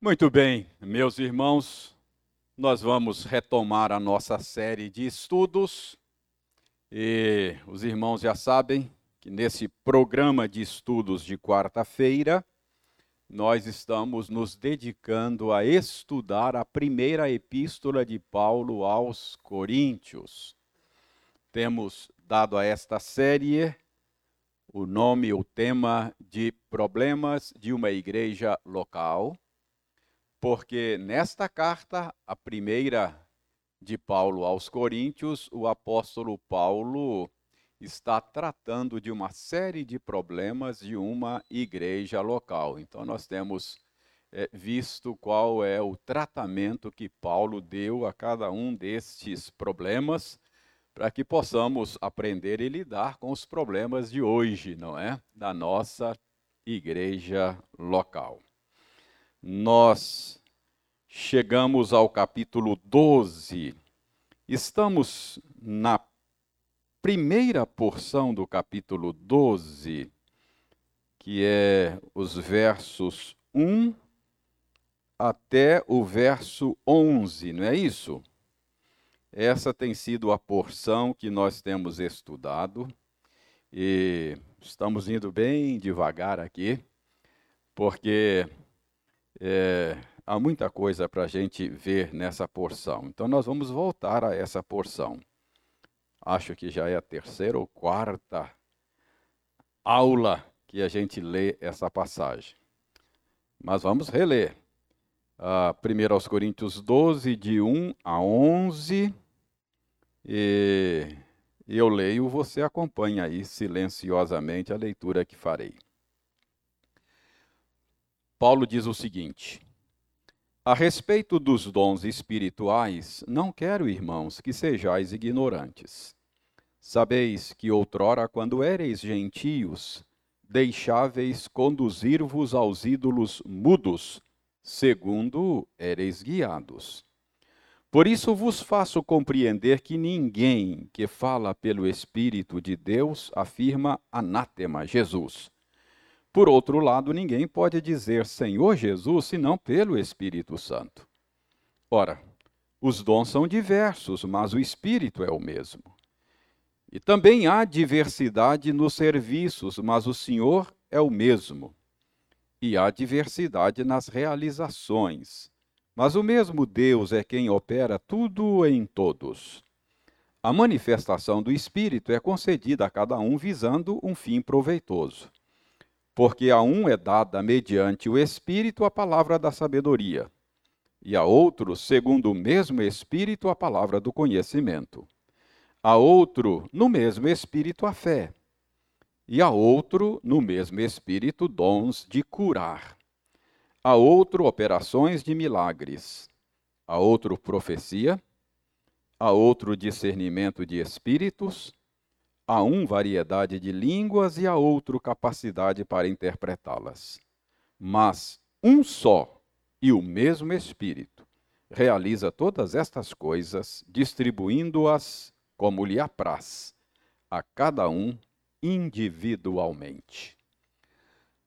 Muito bem, meus irmãos, nós vamos retomar a nossa série de estudos. E os irmãos já sabem que nesse programa de estudos de quarta-feira, nós estamos nos dedicando a estudar a primeira epístola de Paulo aos Coríntios. Temos dado a esta série o nome, o tema de problemas de uma igreja local, porque nesta carta, a primeira de Paulo aos Coríntios, o apóstolo Paulo está tratando de uma série de problemas de uma igreja local. Então, nós temos é, visto qual é o tratamento que Paulo deu a cada um destes problemas, para que possamos aprender e lidar com os problemas de hoje, não é? Da nossa igreja local. Nós chegamos ao capítulo 12. Estamos na primeira porção do capítulo 12, que é os versos 1 até o verso 11, não é isso? Essa tem sido a porção que nós temos estudado e estamos indo bem devagar aqui, porque é, há muita coisa para a gente ver nessa porção. Então, nós vamos voltar a essa porção acho que já é a terceira ou quarta aula que a gente lê essa passagem. Mas vamos reler. Uh, primeiro aos Coríntios 12, de 1 a 11. E eu leio, você acompanha aí silenciosamente a leitura que farei. Paulo diz o seguinte: A respeito dos dons espirituais, não quero, irmãos, que sejais ignorantes. Sabeis que outrora, quando éreis gentios, deixáveis conduzir-vos aos ídolos mudos, segundo éreis guiados. Por isso vos faço compreender que ninguém que fala pelo Espírito de Deus afirma anátema Jesus. Por outro lado, ninguém pode dizer Senhor Jesus senão pelo Espírito Santo. Ora, os dons são diversos, mas o Espírito é o mesmo. E também há diversidade nos serviços, mas o Senhor é o mesmo. E há diversidade nas realizações, mas o mesmo Deus é quem opera tudo em todos. A manifestação do Espírito é concedida a cada um visando um fim proveitoso. Porque a um é dada mediante o Espírito a palavra da sabedoria, e a outro, segundo o mesmo Espírito, a palavra do conhecimento. A outro, no mesmo espírito, a fé, e a outro, no mesmo espírito, dons de curar, a outro, operações de milagres, a outro, profecia, a outro, discernimento de espíritos, a um, variedade de línguas e a outro, capacidade para interpretá-las. Mas um só e o mesmo Espírito realiza todas estas coisas, distribuindo-as como lhe apraz, a cada um individualmente.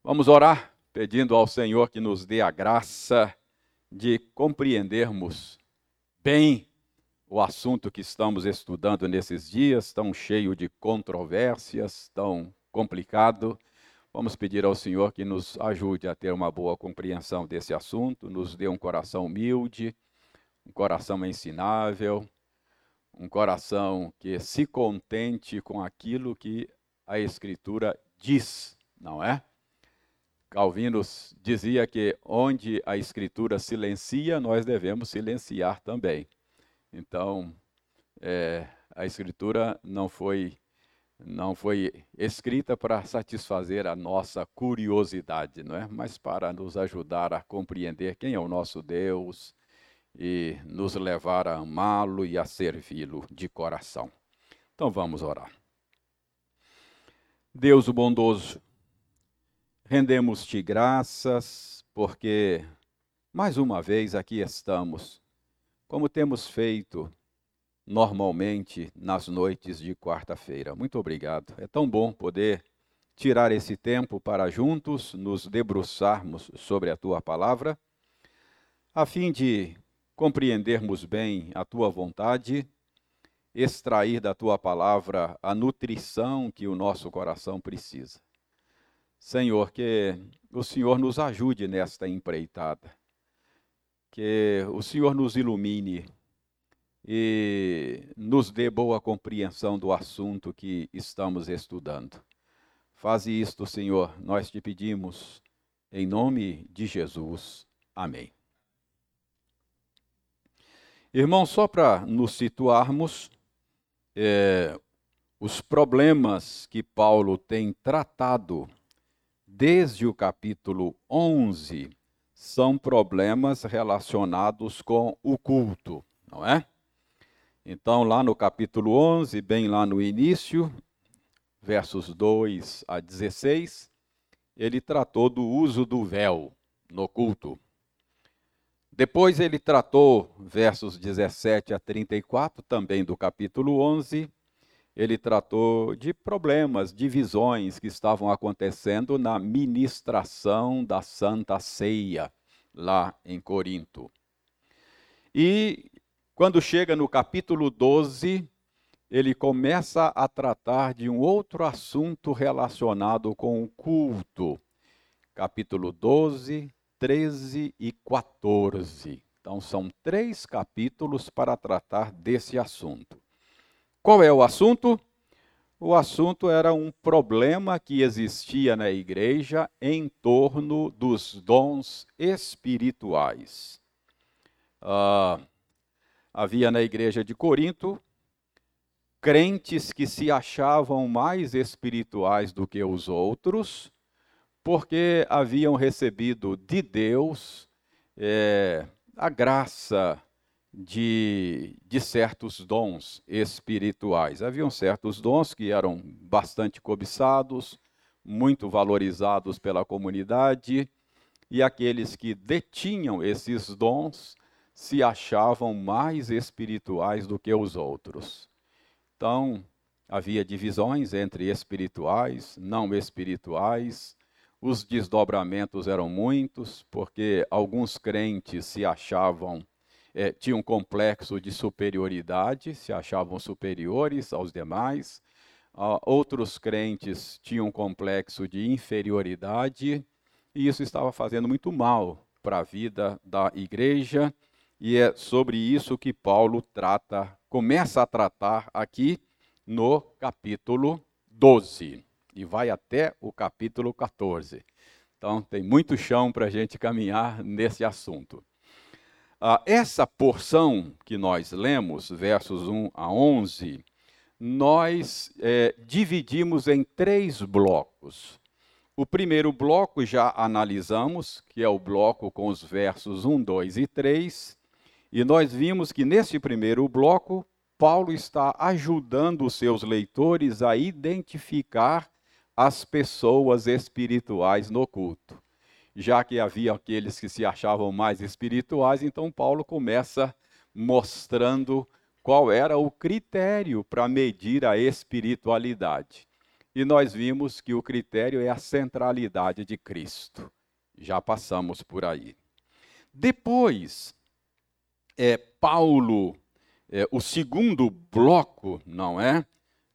Vamos orar pedindo ao Senhor que nos dê a graça de compreendermos bem o assunto que estamos estudando nesses dias, tão cheio de controvérsias, tão complicado. Vamos pedir ao Senhor que nos ajude a ter uma boa compreensão desse assunto, nos dê um coração humilde, um coração ensinável, um coração que se contente com aquilo que a Escritura diz, não é? Calvino dizia que onde a Escritura silencia, nós devemos silenciar também. Então, é, a Escritura não foi não foi escrita para satisfazer a nossa curiosidade, não é? Mas para nos ajudar a compreender quem é o nosso Deus, e nos levar a amá-lo e a servi-lo de coração. Então vamos orar. Deus o bondoso, rendemos-te graças porque mais uma vez aqui estamos, como temos feito normalmente nas noites de quarta-feira. Muito obrigado. É tão bom poder tirar esse tempo para juntos nos debruçarmos sobre a tua palavra a fim de compreendermos bem a tua vontade, extrair da tua palavra a nutrição que o nosso coração precisa. Senhor, que o Senhor nos ajude nesta empreitada, que o Senhor nos ilumine e nos dê boa compreensão do assunto que estamos estudando. Faze isto, Senhor, nós te pedimos, em nome de Jesus. Amém. Irmão, só para nos situarmos, é, os problemas que Paulo tem tratado desde o capítulo 11 são problemas relacionados com o culto, não é? Então, lá no capítulo 11, bem lá no início, versos 2 a 16, ele tratou do uso do véu no culto. Depois ele tratou, versos 17 a 34, também do capítulo 11, ele tratou de problemas, divisões que estavam acontecendo na ministração da Santa Ceia, lá em Corinto. E quando chega no capítulo 12, ele começa a tratar de um outro assunto relacionado com o culto. Capítulo 12, 13 e 14. Então, são três capítulos para tratar desse assunto. Qual é o assunto? O assunto era um problema que existia na igreja em torno dos dons espirituais. Ah, havia na igreja de Corinto crentes que se achavam mais espirituais do que os outros porque haviam recebido de Deus é, a graça de, de certos dons espirituais. Haviam certos dons que eram bastante cobiçados, muito valorizados pela comunidade, e aqueles que detinham esses dons se achavam mais espirituais do que os outros. Então, havia divisões entre espirituais, não espirituais, os desdobramentos eram muitos, porque alguns crentes se achavam, é, tinham um complexo de superioridade, se achavam superiores aos demais. Uh, outros crentes tinham um complexo de inferioridade, e isso estava fazendo muito mal para a vida da igreja, e é sobre isso que Paulo trata, começa a tratar aqui no capítulo 12 e vai até o capítulo 14. Então, tem muito chão para a gente caminhar nesse assunto. Ah, essa porção que nós lemos, versos 1 a 11, nós é, dividimos em três blocos. O primeiro bloco já analisamos, que é o bloco com os versos 1, 2 e 3, e nós vimos que nesse primeiro bloco, Paulo está ajudando os seus leitores a identificar as pessoas espirituais no culto. Já que havia aqueles que se achavam mais espirituais, então Paulo começa mostrando qual era o critério para medir a espiritualidade. E nós vimos que o critério é a centralidade de Cristo. Já passamos por aí. Depois, é, Paulo, é, o segundo bloco, não é?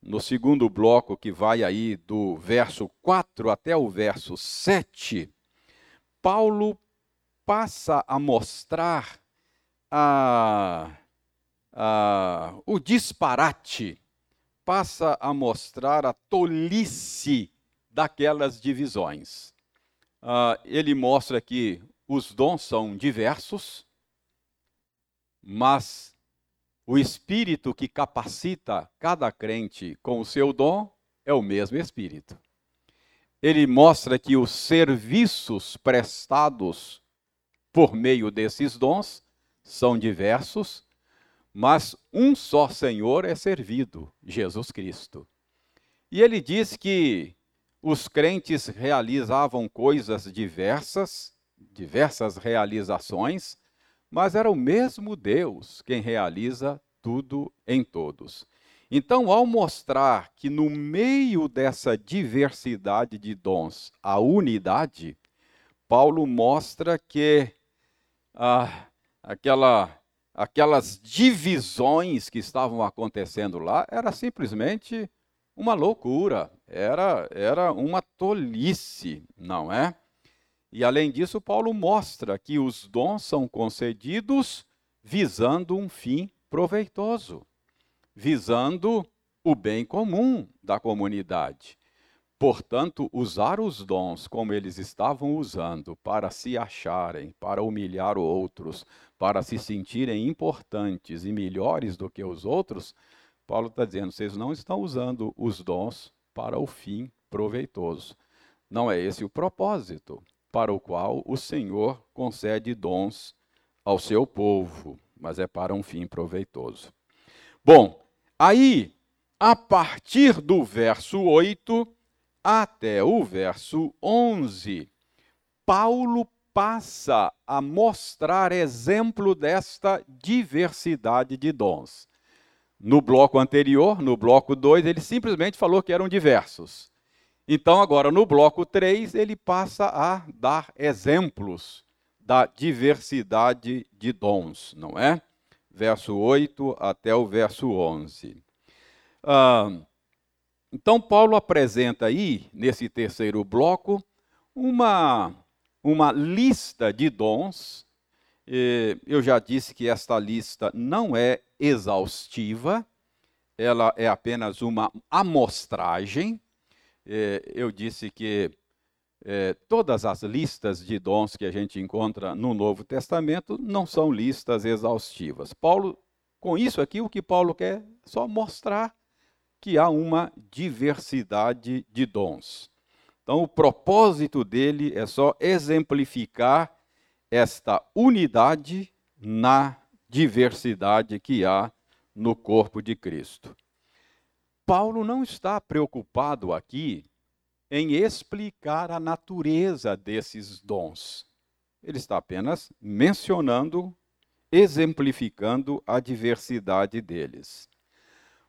no segundo bloco, que vai aí do verso 4 até o verso 7, Paulo passa a mostrar a, a, o disparate, passa a mostrar a tolice daquelas divisões. Uh, ele mostra que os dons são diversos, mas o Espírito que capacita cada crente com o seu dom é o mesmo Espírito. Ele mostra que os serviços prestados por meio desses dons são diversos, mas um só Senhor é servido, Jesus Cristo. E ele diz que os crentes realizavam coisas diversas, diversas realizações, mas era o mesmo Deus quem realiza tudo em todos. Então, ao mostrar que no meio dessa diversidade de dons há unidade, Paulo mostra que ah, aquela, aquelas divisões que estavam acontecendo lá era simplesmente uma loucura, era, era uma tolice, não é? E além disso, Paulo mostra que os dons são concedidos visando um fim proveitoso, visando o bem comum da comunidade. Portanto, usar os dons como eles estavam usando para se acharem, para humilhar outros, para se sentirem importantes e melhores do que os outros, Paulo está dizendo: vocês não estão usando os dons para o fim proveitoso. Não é esse o propósito para o qual o Senhor concede dons ao seu povo, mas é para um fim proveitoso. Bom, aí, a partir do verso 8 até o verso 11, Paulo passa a mostrar exemplo desta diversidade de dons. No bloco anterior, no bloco 2, ele simplesmente falou que eram diversos. Então, agora, no bloco 3, ele passa a dar exemplos da diversidade de dons, não é? Verso 8 até o verso 11. Ah, então, Paulo apresenta aí, nesse terceiro bloco, uma, uma lista de dons. Eu já disse que esta lista não é exaustiva, ela é apenas uma amostragem. Eu disse que todas as listas de dons que a gente encontra no Novo Testamento não são listas exaustivas. Paulo, com isso aqui, o que Paulo quer é só mostrar que há uma diversidade de dons. Então, o propósito dele é só exemplificar esta unidade na diversidade que há no corpo de Cristo. Paulo não está preocupado aqui em explicar a natureza desses dons. Ele está apenas mencionando, exemplificando a diversidade deles.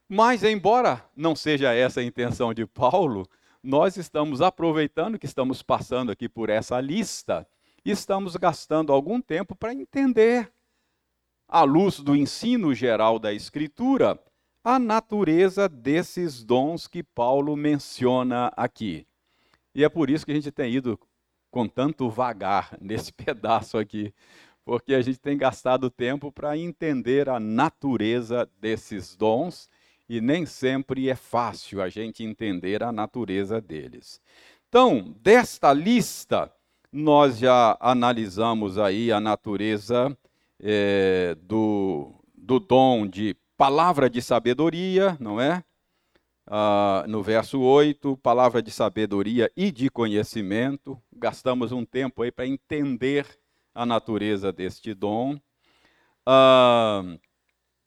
Mas, embora não seja essa a intenção de Paulo, nós estamos aproveitando que estamos passando aqui por essa lista e estamos gastando algum tempo para entender, à luz do ensino geral da Escritura, a natureza desses dons que Paulo menciona aqui. E é por isso que a gente tem ido com tanto vagar nesse pedaço aqui, porque a gente tem gastado tempo para entender a natureza desses dons e nem sempre é fácil a gente entender a natureza deles. Então, desta lista, nós já analisamos aí a natureza é, do, do dom de palavra de sabedoria, não é? Ah, no verso 8, palavra de sabedoria e de conhecimento. Gastamos um tempo aí para entender a natureza deste dom. Ah,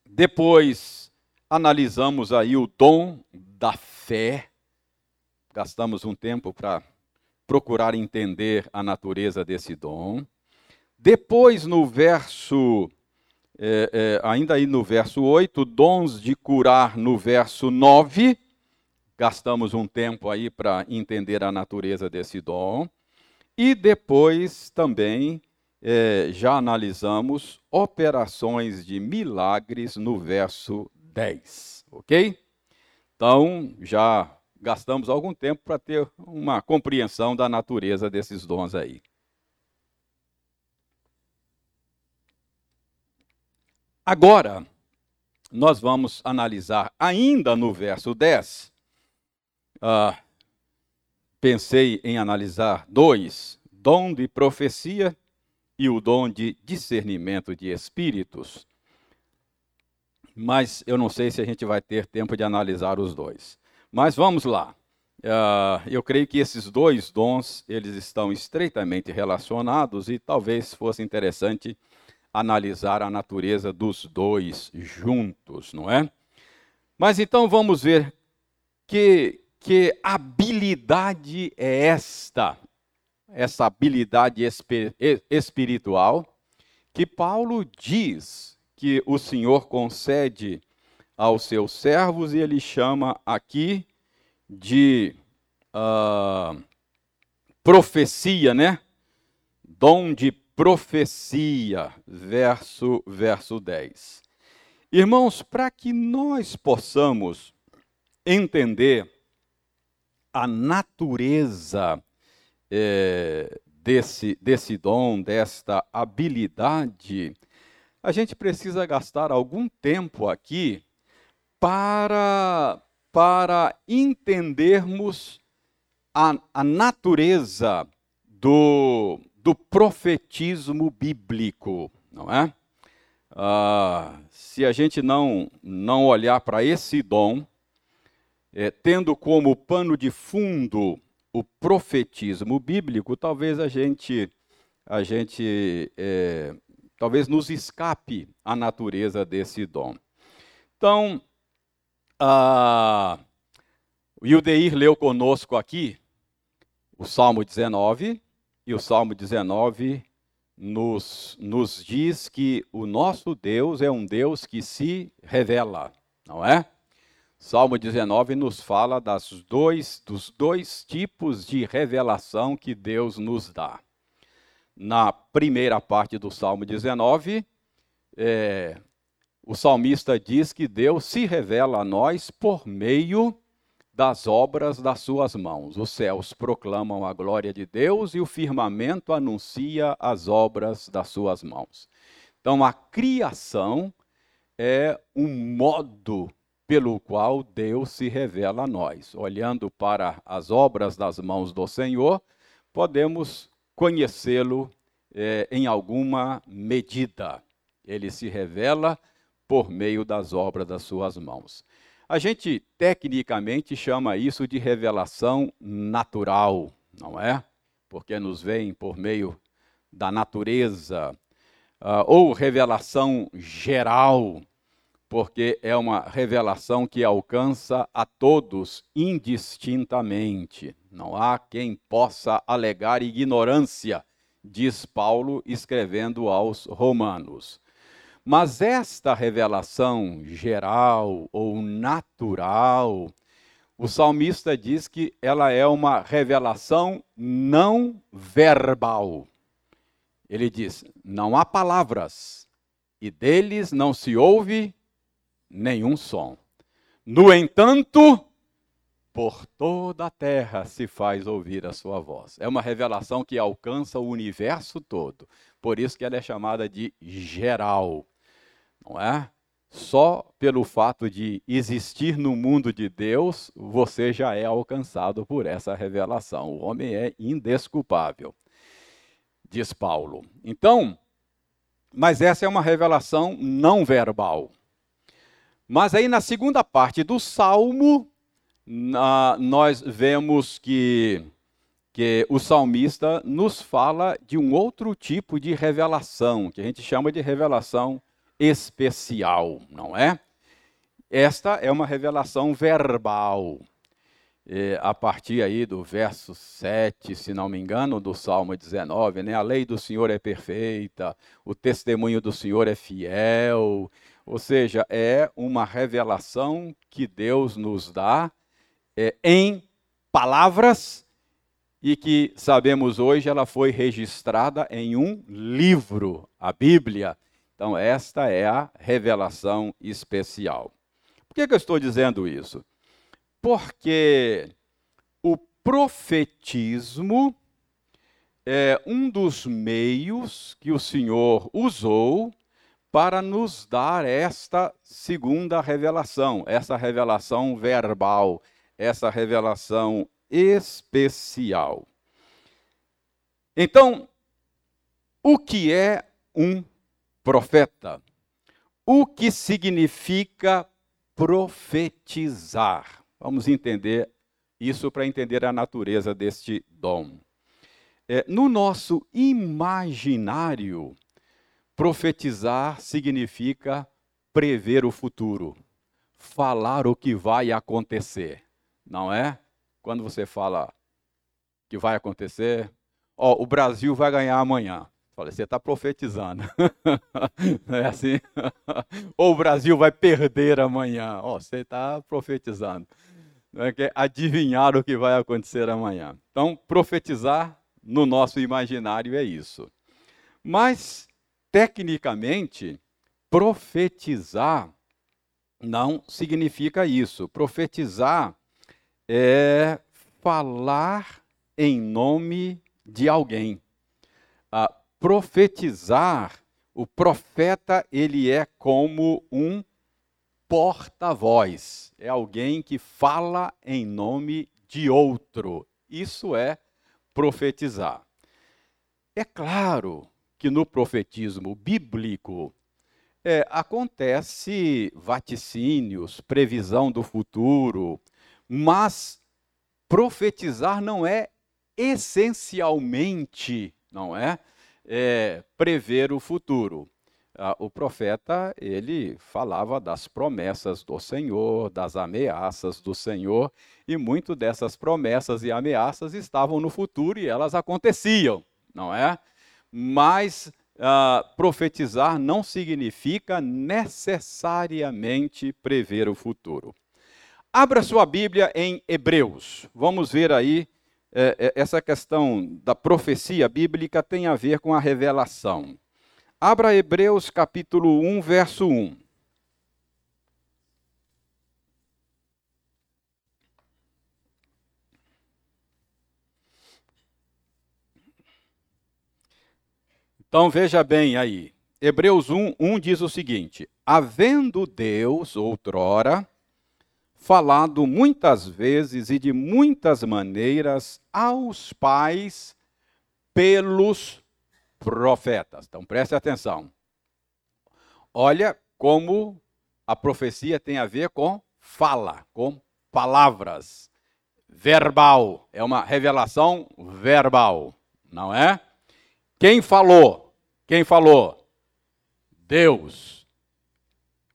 depois, analisamos aí o dom da fé, gastamos um tempo para procurar entender a natureza desse dom. Depois, no verso, é, é, ainda aí no verso 8, dons de curar no verso 9, gastamos um tempo aí para entender a natureza desse dom. E depois também é, já analisamos operações de milagres no verso 10, ok? Então, já gastamos algum tempo para ter uma compreensão da natureza desses dons aí. Agora, nós vamos analisar ainda no verso 10. Ah, pensei em analisar dois: dom de profecia e o dom de discernimento de espíritos mas eu não sei se a gente vai ter tempo de analisar os dois. Mas vamos lá. Uh, eu creio que esses dois dons eles estão estreitamente relacionados e talvez fosse interessante analisar a natureza dos dois juntos, não é? Mas então vamos ver que, que habilidade é esta, essa habilidade espiritual que Paulo diz que o Senhor concede aos seus servos, e ele chama aqui de uh, profecia, né? Dom de profecia, verso, verso 10. Irmãos, para que nós possamos entender a natureza é, desse, desse dom, desta habilidade, a gente precisa gastar algum tempo aqui para, para entendermos a, a natureza do, do profetismo bíblico, não é? Ah, se a gente não, não olhar para esse dom, é, tendo como pano de fundo o profetismo bíblico, talvez a gente, a gente é, talvez nos escape a natureza desse dom. Então, ah, o Ildeir leu conosco aqui o Salmo 19, e o Salmo 19 nos, nos diz que o nosso Deus é um Deus que se revela, não é? Salmo 19 nos fala das dois, dos dois tipos de revelação que Deus nos dá. Na primeira parte do Salmo 19, é, o salmista diz que Deus se revela a nós por meio das obras das suas mãos. Os céus proclamam a glória de Deus e o firmamento anuncia as obras das suas mãos. Então, a criação é um modo pelo qual Deus se revela a nós. Olhando para as obras das mãos do Senhor, podemos conhecê-lo é, em alguma medida. Ele se revela por meio das obras das suas mãos. A gente tecnicamente chama isso de revelação natural, não é? Porque nos vem por meio da natureza, uh, ou revelação geral, porque é uma revelação que alcança a todos indistintamente. Não há quem possa alegar ignorância, diz Paulo escrevendo aos Romanos. Mas esta revelação geral ou natural, o salmista diz que ela é uma revelação não verbal. Ele diz: não há palavras, e deles não se ouve nenhum som. No entanto, por toda a terra se faz ouvir a sua voz. É uma revelação que alcança o universo todo. Por isso que ela é chamada de geral. Não é? Só pelo fato de existir no mundo de Deus, você já é alcançado por essa revelação. O homem é indesculpável, diz Paulo. Então, mas essa é uma revelação não verbal. Mas aí na segunda parte do salmo, na, nós vemos que, que o salmista nos fala de um outro tipo de revelação, que a gente chama de revelação especial, não é? Esta é uma revelação verbal. É, a partir aí do verso 7, se não me engano, do Salmo 19, né? A lei do Senhor é perfeita, o testemunho do Senhor é fiel, ou seja, é uma revelação que Deus nos dá é, em palavras e que sabemos hoje ela foi registrada em um livro, a Bíblia. Então, esta é a revelação especial. Por que, que eu estou dizendo isso? Porque o profetismo é um dos meios que o Senhor usou para nos dar esta segunda revelação, essa revelação verbal, essa revelação especial. Então, o que é um profeta? O que significa profetizar? Vamos entender isso para entender a natureza deste dom. É, no nosso imaginário, Profetizar significa prever o futuro, falar o que vai acontecer, não é? Quando você fala que vai acontecer, ó, o Brasil vai ganhar amanhã. Falei, você está profetizando. não é assim? Ou o Brasil vai perder amanhã. Ó, você está profetizando. Não é que adivinhar o que vai acontecer amanhã. Então, profetizar no nosso imaginário é isso. Mas, tecnicamente, profetizar não significa isso. Profetizar é falar em nome de alguém. Ah, profetizar, o profeta, ele é como um porta-voz. É alguém que fala em nome de outro. Isso é profetizar. É claro que no profetismo bíblico é, acontece vaticínios, previsão do futuro, mas profetizar não é essencialmente, não é, é prever o futuro. Ah, o profeta, ele falava das promessas do Senhor, das ameaças do Senhor, e muito dessas promessas e ameaças estavam no futuro e elas aconteciam, não é? Mas ah, profetizar não significa necessariamente prever o futuro. Abra sua Bíblia em Hebreus. Vamos ver aí, é, é, essa questão da profecia bíblica tem a ver com a revelação. Abra Hebreus capítulo 1, verso 1. Então veja bem aí. Hebreus 1, 1 diz o seguinte: Havendo Deus, outrora, falado muitas vezes e de muitas maneiras aos pais pelos profetas. Então preste atenção. Olha como a profecia tem a ver com fala, com palavras. Verbal. É uma revelação verbal, não é? Quem falou? Quem falou? Deus.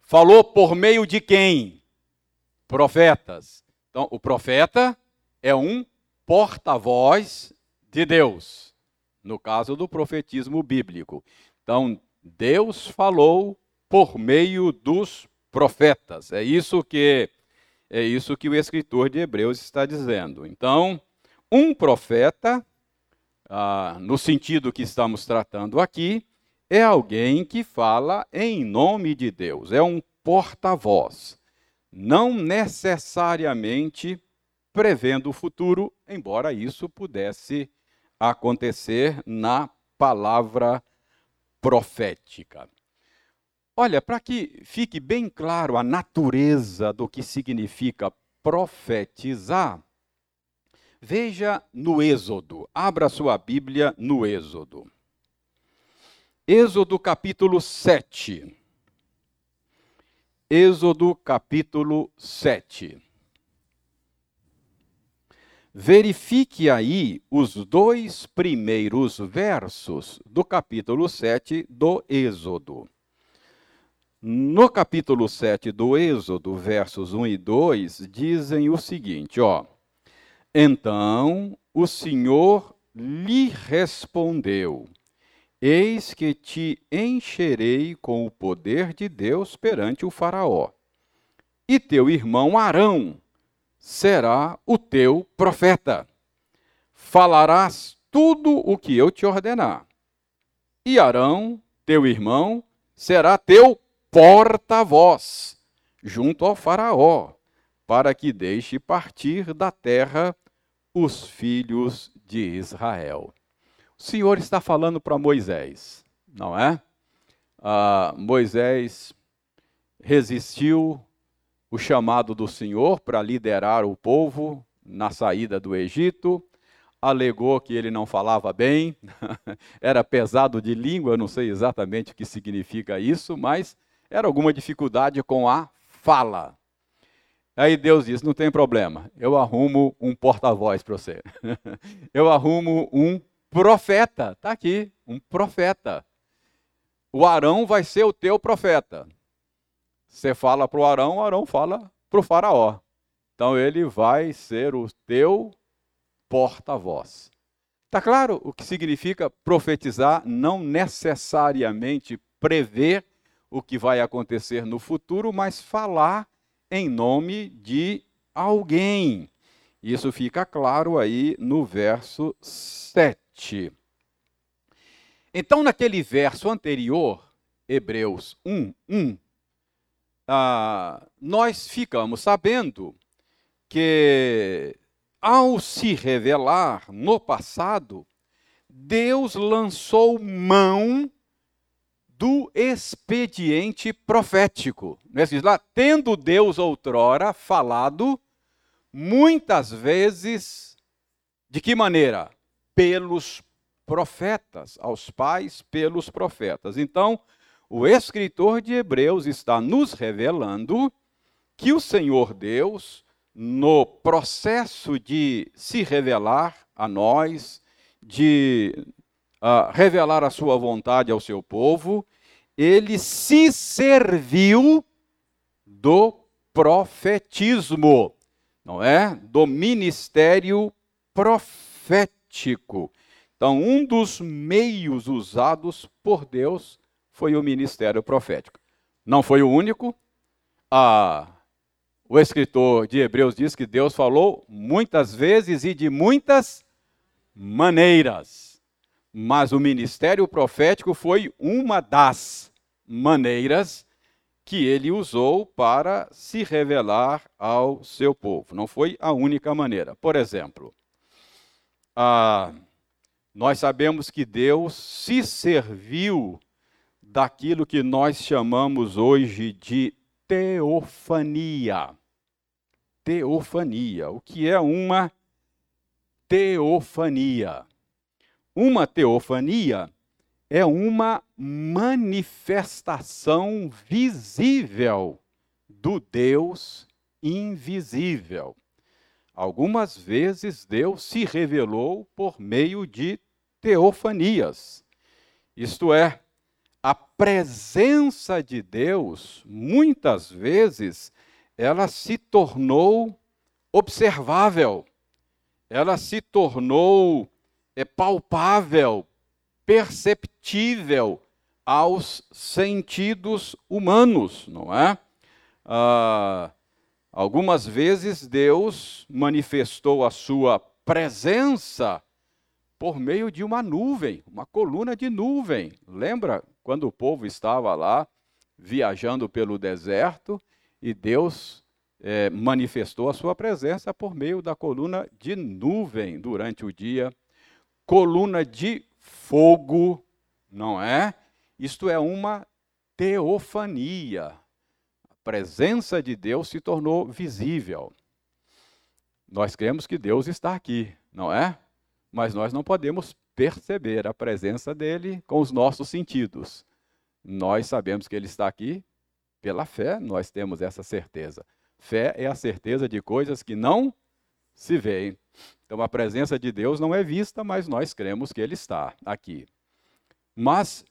Falou por meio de quem? Profetas. Então, o profeta é um porta-voz de Deus, no caso do profetismo bíblico. Então, Deus falou por meio dos profetas. É isso que é isso que o escritor de Hebreus está dizendo. Então, um profeta, ah, no sentido que estamos tratando aqui, é alguém que fala em nome de Deus, é um porta-voz não necessariamente prevendo o futuro, embora isso pudesse acontecer na palavra profética. Olha, para que fique bem claro a natureza do que significa profetizar, veja no Êxodo. Abra sua Bíblia no Êxodo. Êxodo capítulo 7. Êxodo capítulo 7. Verifique aí os dois primeiros versos do capítulo 7 do Êxodo. No capítulo 7 do Êxodo, versos 1 e 2, dizem o seguinte, ó: Então o Senhor lhe respondeu: Eis que te encherei com o poder de Deus perante o Faraó. E teu irmão Arão será o teu profeta. Falarás tudo o que eu te ordenar. E Arão, teu irmão, será teu porta-voz junto ao Faraó, para que deixe partir da terra os filhos de Israel. O Senhor está falando para Moisés, não é? Ah, Moisés resistiu o chamado do Senhor para liderar o povo na saída do Egito, alegou que ele não falava bem, era pesado de língua, não sei exatamente o que significa isso, mas era alguma dificuldade com a fala. Aí Deus disse: não tem problema, eu arrumo um porta-voz para você. eu arrumo um profeta. Está aqui, um profeta. O Arão vai ser o teu profeta. Você fala para o Arão, o Arão fala para o Faraó. Então ele vai ser o teu porta-voz. Está claro o que significa profetizar? Não necessariamente prever o que vai acontecer no futuro, mas falar em nome de alguém. Isso fica claro aí no verso 7. Então, naquele verso anterior, Hebreus 1, 1, ah, nós ficamos sabendo que, ao se revelar no passado, Deus lançou mão do expediente profético. Nesses lá, tendo Deus outrora falado muitas vezes, de que maneira? Pelos profetas, aos pais pelos profetas. Então, o escritor de Hebreus está nos revelando que o Senhor Deus, no processo de se revelar a nós, de uh, revelar a sua vontade ao seu povo, ele se serviu do profetismo, não é? Do ministério profético. Então, um dos meios usados por Deus foi o ministério profético. Não foi o único. Ah, o escritor de Hebreus diz que Deus falou muitas vezes e de muitas maneiras. Mas o ministério profético foi uma das maneiras que ele usou para se revelar ao seu povo. Não foi a única maneira. Por exemplo, nós sabemos que Deus se serviu daquilo que nós chamamos hoje de teofania. Teofania. O que é uma teofania? Uma teofania é uma manifestação visível do Deus invisível. Algumas vezes Deus se revelou por meio de teofanias. Isto é, a presença de Deus, muitas vezes, ela se tornou observável, ela se tornou é, palpável, perceptível aos sentidos humanos, não é? Ah, algumas vezes Deus manifestou a sua presença por meio de uma nuvem, uma coluna de nuvem. Lembra quando o povo estava lá viajando pelo deserto e Deus é, manifestou a sua presença por meio da coluna de nuvem durante o dia, coluna de fogo, não é? Isto é uma teofania. A presença de Deus se tornou visível. Nós cremos que Deus está aqui, não é? mas nós não podemos perceber a presença dele com os nossos sentidos. Nós sabemos que ele está aqui pela fé, nós temos essa certeza. Fé é a certeza de coisas que não se veem. Então a presença de Deus não é vista, mas nós cremos que ele está aqui. Mas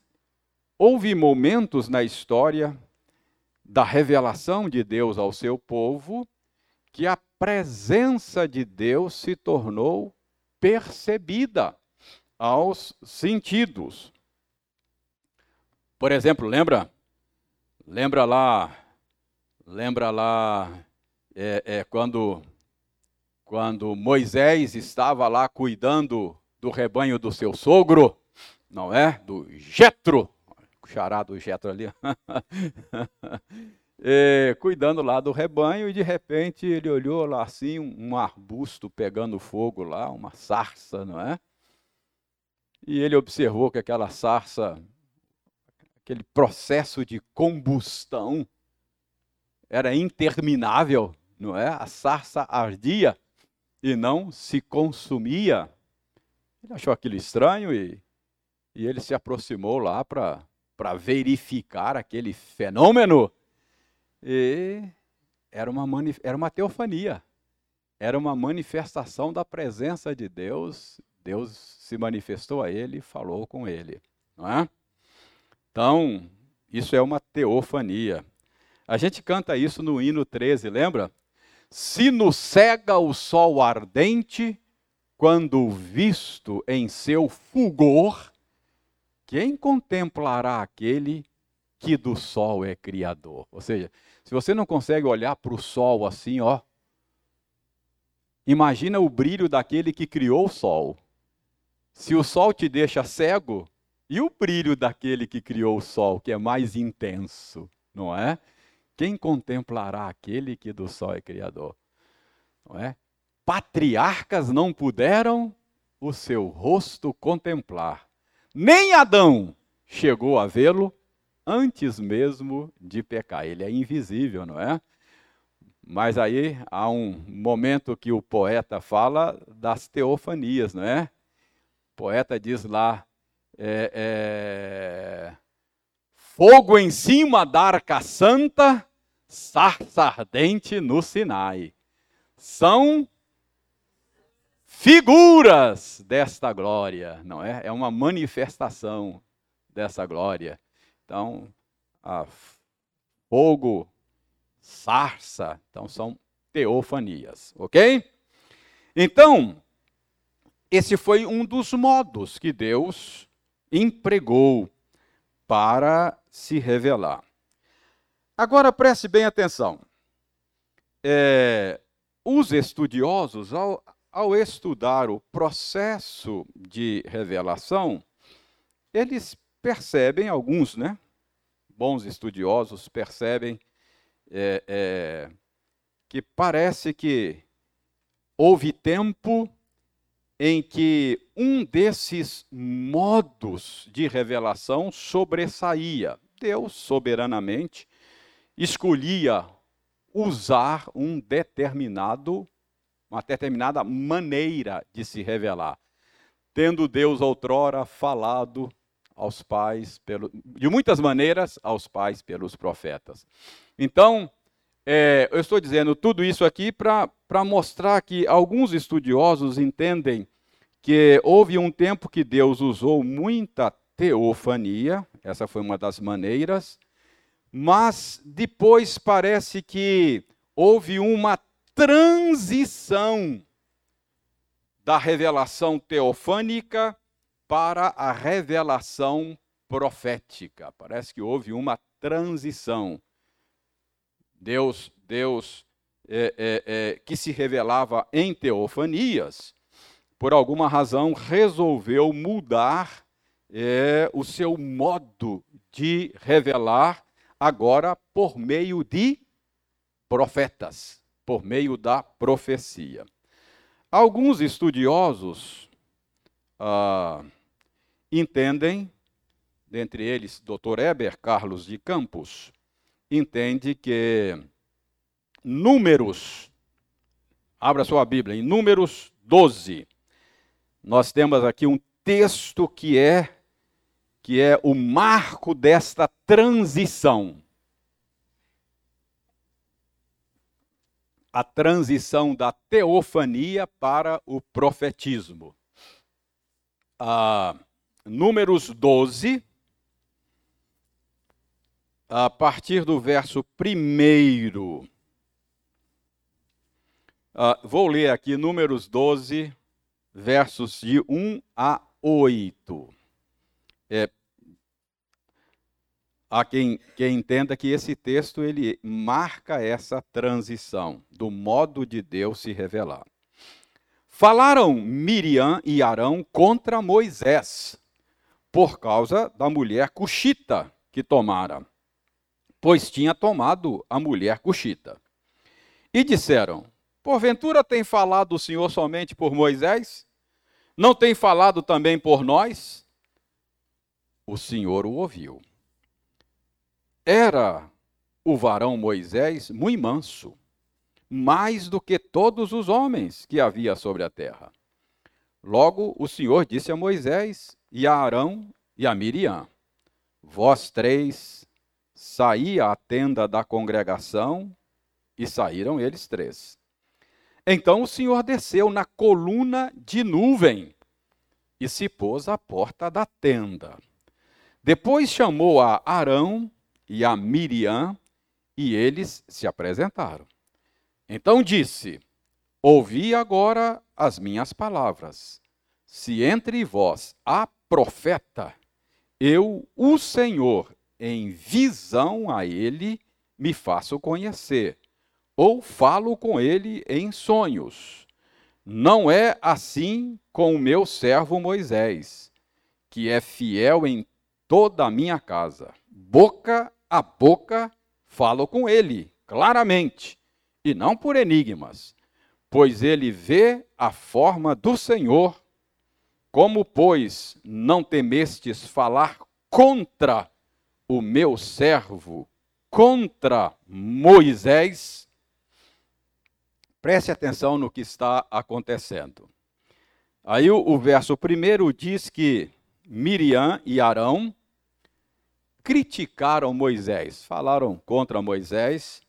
houve momentos na história da revelação de Deus ao seu povo que a presença de Deus se tornou percebida aos sentidos. Por exemplo, lembra? Lembra lá, lembra lá é, é, quando quando Moisés estava lá cuidando do rebanho do seu sogro, não é? Do Jetro, o xará do Jetro ali. é, cuidando lá do rebanho, e de repente ele olhou lá assim, um arbusto pegando fogo lá, uma sarça, não é? E ele observou que aquela sarça, aquele processo de combustão, era interminável, não é? A sarça ardia e não se consumia. Ele achou aquilo estranho e, e ele se aproximou lá para verificar aquele fenômeno e era uma, era uma teofania, era uma manifestação da presença de Deus. Deus se manifestou a ele e falou com ele. Não é? Então, isso é uma teofania. A gente canta isso no hino 13, lembra? Se nos cega o sol ardente, quando visto em seu fulgor, quem contemplará aquele que do sol é criador? Ou seja, se você não consegue olhar para o sol assim, ó, imagina o brilho daquele que criou o sol. Se o sol te deixa cego, E o brilho daquele que criou o sol, que é mais intenso, não é? Quem contemplará aquele que do sol é criador? Não é? Patriarcas não puderam o seu rosto contemplar. Nem Adão chegou a vê-lo antes mesmo de pecar. Ele é invisível, não é? Mas aí há um momento que o poeta fala das teofanias, não é? O poeta diz lá: é, é, fogo em cima da arca santa, sarça ardente no Sinai. São figuras desta glória, não é? É uma manifestação dessa glória. Então, fogo, sarça, então são teofanias, ok? Então, esse foi um dos modos que Deus empregou para se revelar. Agora preste bem atenção. É, os estudiosos, ao, ao estudar o processo de revelação, eles percebem, alguns, né? Bons estudiosos percebem é, é, que parece que houve tempo em que um desses modos de revelação sobressaía. Deus, soberanamente, escolhia usar um determinado, uma determinada maneira de se revelar. Tendo Deus outrora falado aos pais, pelo, de muitas maneiras, aos pais pelos profetas. Então, é, eu estou dizendo tudo isso aqui para mostrar que alguns estudiosos entendem que houve um tempo que Deus usou muita teofania, essa foi uma das maneiras, mas depois parece que houve uma transição da revelação teofânica para a revelação profética. Parece que houve uma transição. Deus, Deus é, é, é, que se revelava em teofanias, por alguma razão, resolveu mudar é, o seu modo de revelar agora por meio de profetas, por meio da profecia. Alguns estudiosos ah, entendem, dentre eles Dr. Eber Carlos de Campos, entende que Números, abra sua Bíblia, em Números 12, nós temos aqui um texto que é que é o marco desta transição. A transição da teofania para o profetismo. Ah, números 12, a partir do verso 1. Ah, vou ler aqui Números 12, versos de 1 a 8. É, há quem, quem entenda que esse texto ele marca essa transição do modo de Deus se revelar. Falaram Miriam e Arão contra Moisés, por causa da mulher cuxita que tomara, pois tinha tomado a mulher cuxita. E disseram: Porventura tem falado o Senhor somente por Moisés? Não tem falado também por nós? O Senhor o ouviu. Era o varão Moisés muito manso, mais do que todos os homens que havia sobre a terra. Logo o Senhor disse a Moisés e a Arão e a Miriam: Vós três saí à tenda da congregação, e saíram eles três. Então o Senhor desceu na coluna de nuvem e se pôs à porta da tenda. Depois chamou a Arão e a Miriam e eles se apresentaram. Então disse: Ouvi agora as minhas palavras. Se entre vós há profeta, eu, o Senhor, em visão a ele, me faço conhecer ou falo com ele em sonhos. Não é assim com o meu servo Moisés, que é fiel em toda a minha casa. Boca a boca falo com ele, claramente, e não por enigmas, pois ele vê a forma do Senhor. Como, pois, não temestes falar contra o meu servo, contra Moisés? Preste atenção no que está acontecendo. Aí o, o verso primeiro diz que Miriam e Arão criticaram Moisés, falaram contra Moisés,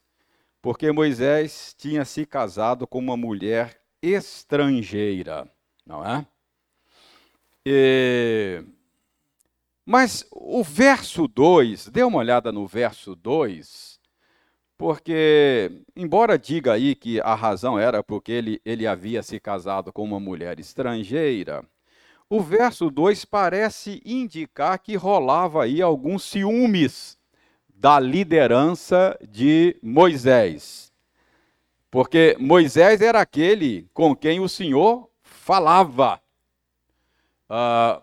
porque Moisés tinha se casado com uma mulher estrangeira, não é? E... Mas o verso 2, dê uma olhada no verso 2, porque, embora diga aí que a razão era porque ele, ele havia se casado com uma mulher estrangeira, o verso 2 parece indicar que rolava aí alguns ciúmes da liderança de Moisés. Porque Moisés era aquele com quem o Senhor falava. Uh,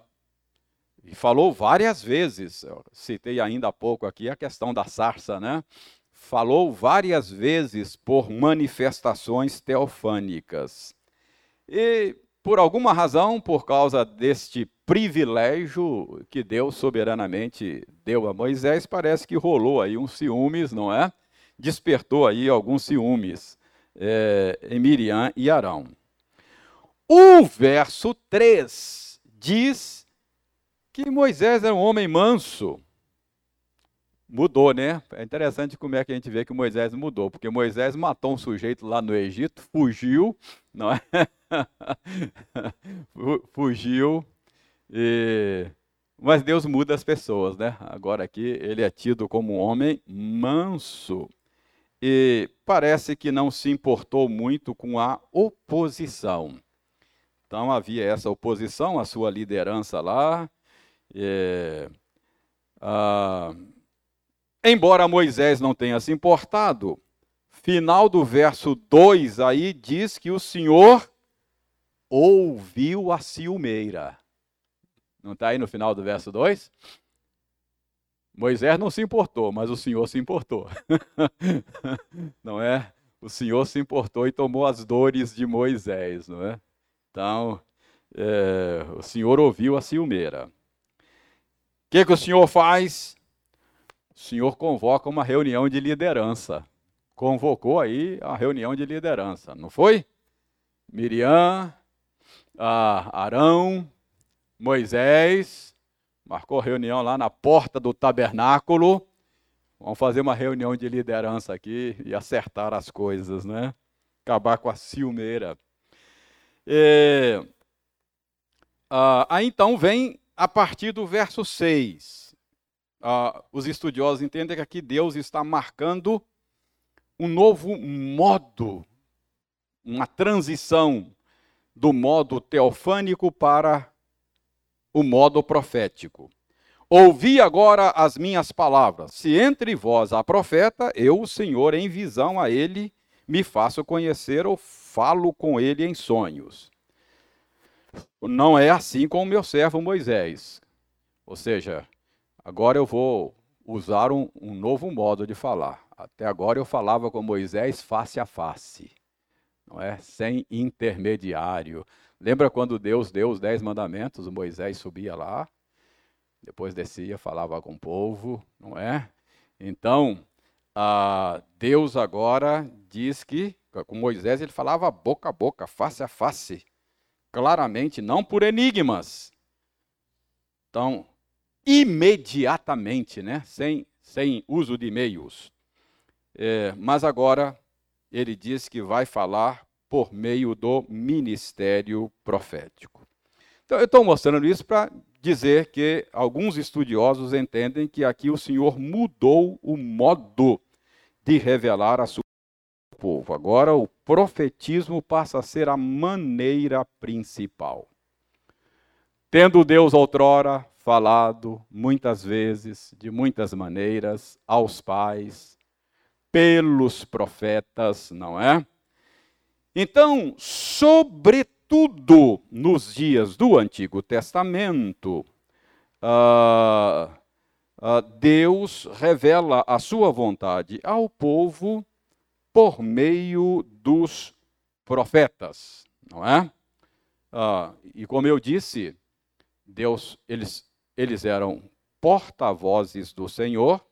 e falou várias vezes, eu citei ainda há pouco aqui a questão da sarça, né? Falou várias vezes por manifestações teofânicas. E por alguma razão, por causa deste privilégio que Deus soberanamente deu a Moisés, parece que rolou aí uns ciúmes, não é? Despertou aí alguns ciúmes é, em Miriam e Arão. O verso 3 diz que Moisés era um homem manso. Mudou, né? É interessante como é que a gente vê que Moisés mudou, porque Moisés matou um sujeito lá no Egito, fugiu, não é? Fugiu. E... Mas Deus muda as pessoas, né? Agora aqui ele é tido como um homem manso. E parece que não se importou muito com a oposição. Então havia essa oposição à sua liderança lá. E, ah, embora Moisés não tenha se importado, final do verso 2 aí diz que o Senhor ouviu a ciumeira. Não está aí no final do verso 2? Moisés não se importou, mas o Senhor se importou. não é? O Senhor se importou e tomou as dores de Moisés, não é? Então, é, o Senhor ouviu a ciumeira. O que, que o Senhor faz? O Senhor convoca uma reunião de liderança. Convocou aí a reunião de liderança, não foi? Miriam, ah, Arão, Moisés, marcou reunião lá na porta do tabernáculo. Vamos fazer uma reunião de liderança aqui e acertar as coisas, né? Acabar com a ciumeira. E, ah, aí então vem a partir do verso 6. Ah, os estudiosos entendem que aqui Deus está marcando um novo modo, uma transição do modo teofânico para o modo profético. Ouvi agora as minhas palavras. Se entre vós há profeta, eu, o Senhor, em visão a ele, me faço conhecer ou falo com ele em sonhos. Não é assim com o meu servo Moisés. Ou seja, agora eu vou usar um, um novo modo de falar. Até agora eu falava com Moisés face a face não é? Sem intermediário. Lembra quando Deus deu os dez mandamentos? O Moisés subia lá, depois descia, falava com o povo, não é? Então, Deus agora diz que com Moisés ele falava boca a boca, face a face, claramente, não por enigmas. Então, imediatamente, né? sem, sem uso de meios. É, mas agora ele diz que vai falar por meio do ministério profético. Então, eu estou mostrando isso para dizer que alguns estudiosos entendem que aqui o Senhor mudou o modo de revelar a sua povo. Agora o profetismo passa a ser a maneira principal. Tendo Deus outrora falado muitas vezes, de muitas maneiras, aos pais, pelos profetas, não é? Então, sobretudo nos dias do Antigo Testamento, uh, uh, Deus revela a sua vontade ao povo por meio dos profetas, não é? Uh, e como eu disse, Deus, eles, eles eram porta-vozes do Senhor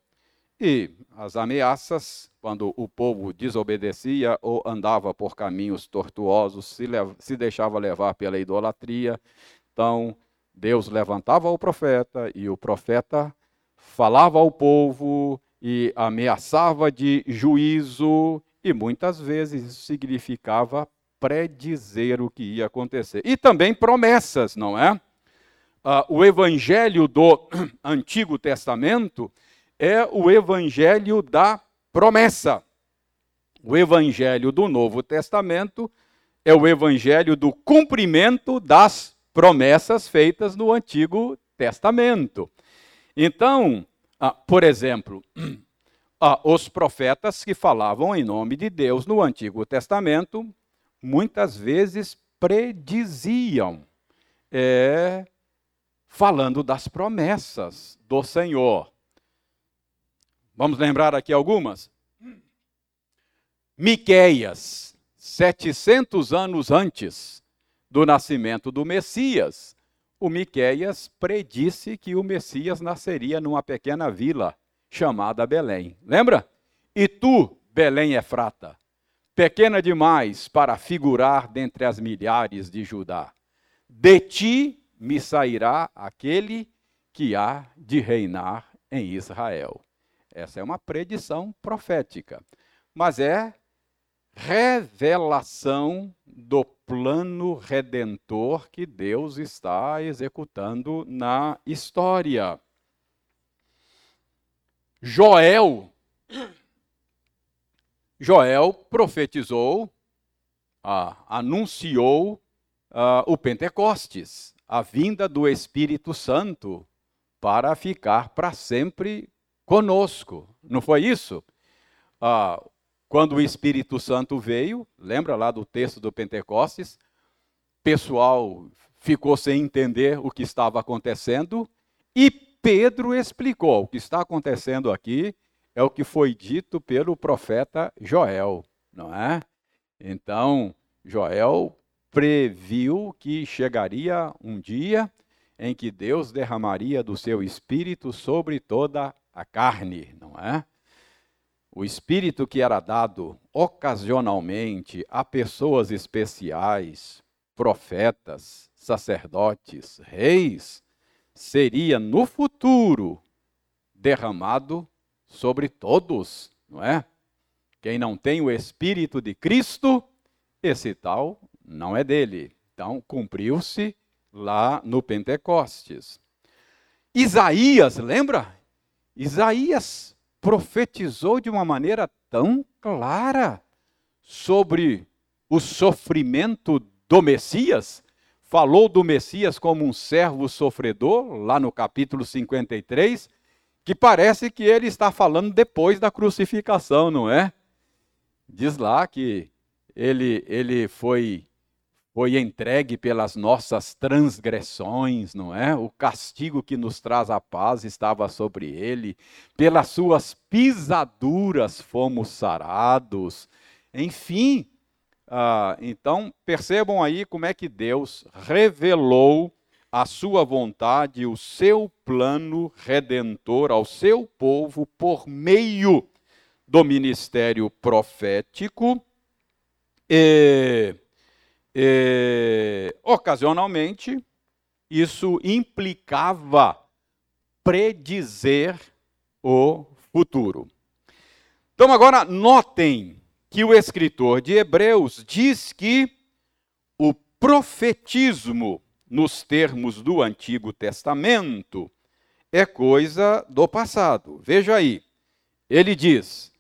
e as ameaças, quando o povo desobedecia ou andava por caminhos tortuosos, se, se deixava levar pela idolatria, então Deus levantava o profeta e o profeta falava ao povo e ameaçava de juízo, e muitas vezes isso significava predizer o que ia acontecer. E também promessas, não é? Uh, o evangelho do Antigo Testamento é o evangelho da promessa. O evangelho do Novo Testamento é o evangelho do cumprimento das promessas feitas no Antigo Testamento. Então, ah, por exemplo, ah, os profetas que falavam em nome de Deus no Antigo Testamento, muitas vezes prediziam, é, falando das promessas do Senhor. Vamos lembrar aqui algumas? Miqueias, 700 anos antes do nascimento do Messias, o Miqueias predisse que o Messias nasceria numa pequena vila chamada Belém. Lembra? E tu, Belém Efrata, pequena demais para figurar dentre as milhares de Judá. De ti me sairá aquele que há de reinar em Israel. Essa é uma predição profética, mas é revelação do plano redentor que Deus está executando na história. Joel Joel profetizou, ah, anunciou ah, o Pentecostes, a vinda do Espírito Santo para ficar para sempre conosco. Não foi isso? Ah, quando o Espírito Santo veio, lembra lá do texto do Pentecostes? Pessoal ficou sem entender o que estava acontecendo e Pedro explicou: o que está acontecendo aqui é o que foi dito pelo profeta Joel, não é? Então, Joel previu que chegaria um dia em que Deus derramaria do seu espírito sobre toda a carne, não é? O espírito que era dado ocasionalmente a pessoas especiais, profetas, sacerdotes, reis, seria no futuro derramado sobre todos, não é? Quem não tem o espírito de Cristo, esse tal não é dele. Então, cumpriu-se lá no Pentecostes. Isaías, lembra? Isaías profetizou de uma maneira tão clara sobre o sofrimento do Messias, falou do Messias como um servo sofredor, lá no capítulo 53, que parece que ele está falando depois da crucificação, não é? Diz lá que ele, ele foi foi entregue pelas nossas transgressões, não é? O castigo que nos traz a paz estava sobre ele, pelas suas pisaduras fomos sarados. Enfim, ah, então percebam aí como é que Deus revelou a sua vontade, o seu plano redentor ao seu povo por meio do ministério profético. E e, ocasionalmente, isso implicava predizer o futuro. Então, agora, notem que o escritor de Hebreus diz que o profetismo, nos termos do Antigo Testamento, é coisa do passado. Veja aí, ele diz: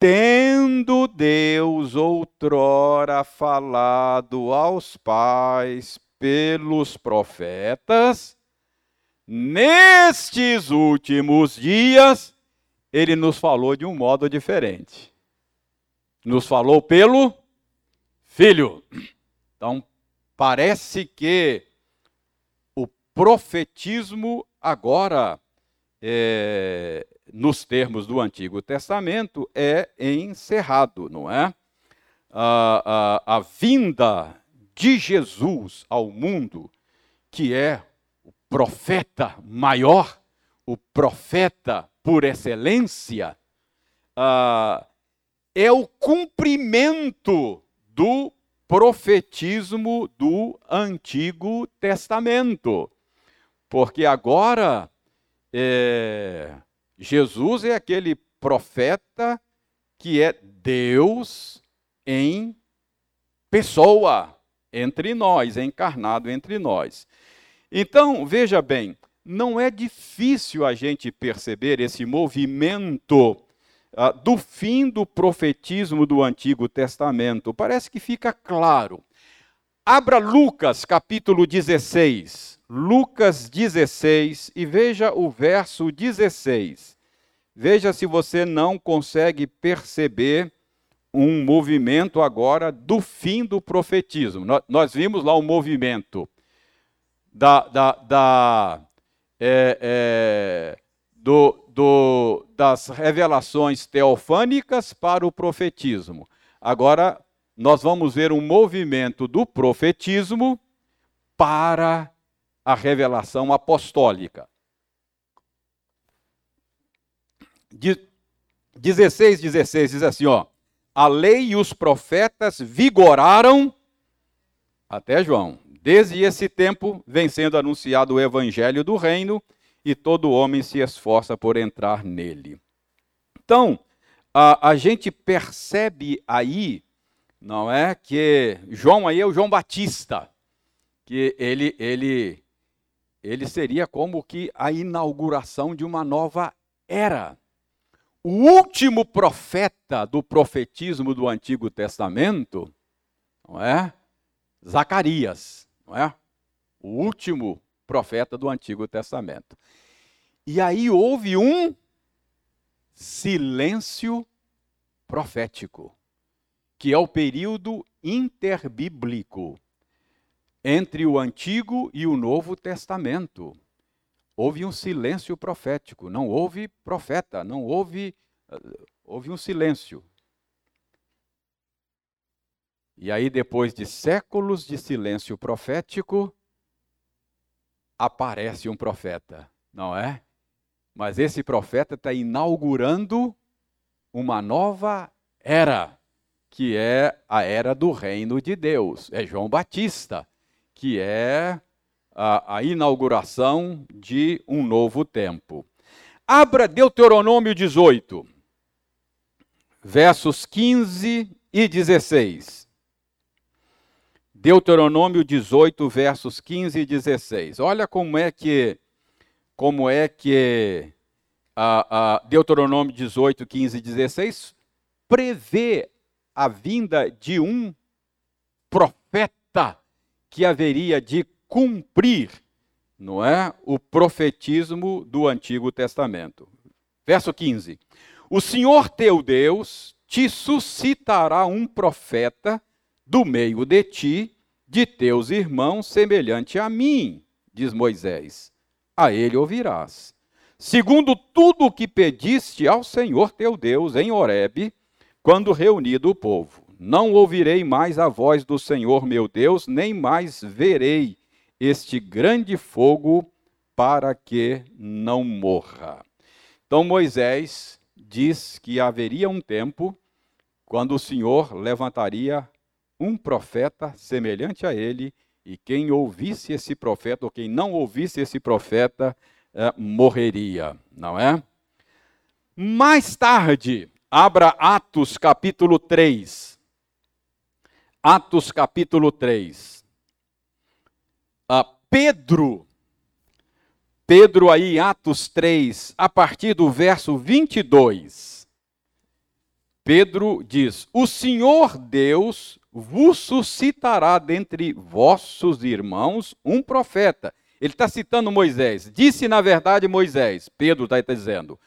Tendo Deus outrora falado aos pais pelos profetas, nestes últimos dias, ele nos falou de um modo diferente. Nos falou pelo Filho. Então, parece que o profetismo agora, é, nos termos do Antigo Testamento, é encerrado, não é? A, a, a vinda de Jesus ao mundo, que é o profeta maior, o profeta por excelência, é o cumprimento do profetismo do Antigo Testamento. Porque agora é, Jesus é aquele profeta que é Deus em pessoa entre nós, encarnado entre nós. Então, veja bem, não é difícil a gente perceber esse movimento ah, do fim do profetismo do Antigo Testamento. Parece que fica claro. Abra Lucas capítulo 16. Lucas 16 e veja o verso 16. Veja se você não consegue perceber um movimento agora do fim do profetismo. Nós, vimos lá o um movimento da, da, da é, é, do, do, das revelações teofânicas para o profetismo. Agora, nós vamos ver um movimento do profetismo para a revelação apostólica. 16, 16 diz assim, ó, a lei e os profetas vigoraram até João. Desde esse tempo vem sendo anunciado o evangelho do reino e todo homem se esforça por entrar nele. Então, a, a gente percebe aí, não é, que João aí é o João Batista, que ele, ele, ele seria como que a inauguração de uma nova era. O último profeta do profetismo do Antigo Testamento, não é? Zacarias, não é? O último profeta do Antigo Testamento. E aí houve um silêncio profético, que é o período interbíblico entre o Antigo e o Novo Testamento. Houve um silêncio profético, não houve profeta, não houve houve um silêncio. E aí depois de séculos de silêncio profético, aparece um profeta, não é? Mas esse profeta está inaugurando uma nova era, que é a era do reino de Deus. É João Batista, que é a, a inauguração de um novo tempo. Abra Deuteronômio 18, versos 15 e 16. Deuteronômio 18, versos 15 e 16. Olha como é que, como é que a, a Deuteronômio 18, 15 e 16 prevê a vinda de um profeta que haveria de cumprir, não é, o profetismo do Antigo Testamento. Verso 15. O Senhor teu Deus te suscitará um profeta do meio de ti, de teus irmãos, semelhante a mim, diz Moisés. A ele ouvirás. Segundo tudo o que pediste ao Senhor teu Deus em Horebe, quando reunido o povo. Não ouvirei mais a voz do Senhor meu Deus, nem mais verei este grande fogo para que não morra. Então Moisés diz que haveria um tempo quando o Senhor levantaria um profeta semelhante a ele, e quem ouvisse esse profeta, ou quem não ouvisse esse profeta, é, morreria, não é? Mais tarde, abra Atos capítulo 3. Atos capítulo 3. Ah, Pedro, Pedro aí, Atos 3, a partir do verso 22. Pedro diz: O Senhor Deus vos suscitará dentre vossos irmãos um profeta. Ele está citando Moisés. Disse, na verdade, Moisés, Pedro está dizendo: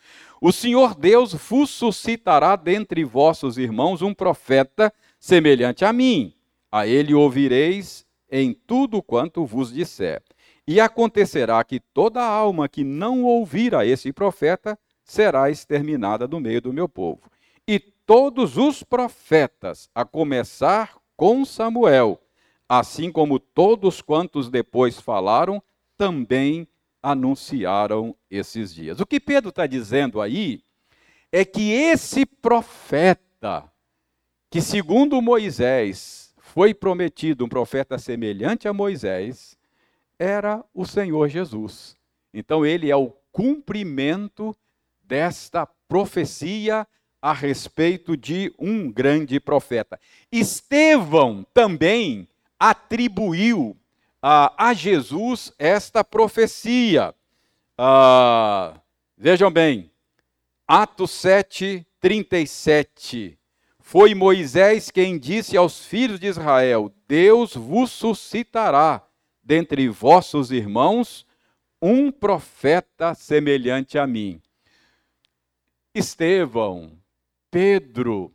O Senhor Deus vos suscitará dentre vossos irmãos um profeta semelhante a mim. A ele ouvireis em tudo quanto vos disser. E acontecerá que toda alma que não ouvir a esse profeta será exterminada do meio do meu povo. E todos os profetas, a começar com Samuel, assim como todos quantos depois falaram, também anunciaram esses dias. O que Pedro está dizendo aí é que esse profeta, que segundo Moisés foi prometido um profeta semelhante a Moisés, era o Senhor Jesus. Então ele é o cumprimento desta profecia a respeito de um grande profeta. Estevão também atribuiu a, a Jesus esta profecia. Ah, vejam bem, Atos 7, 37. Foi Moisés quem disse aos filhos de Israel: Deus vos suscitará dentre vossos irmãos um profeta semelhante a mim. Estevão, Pedro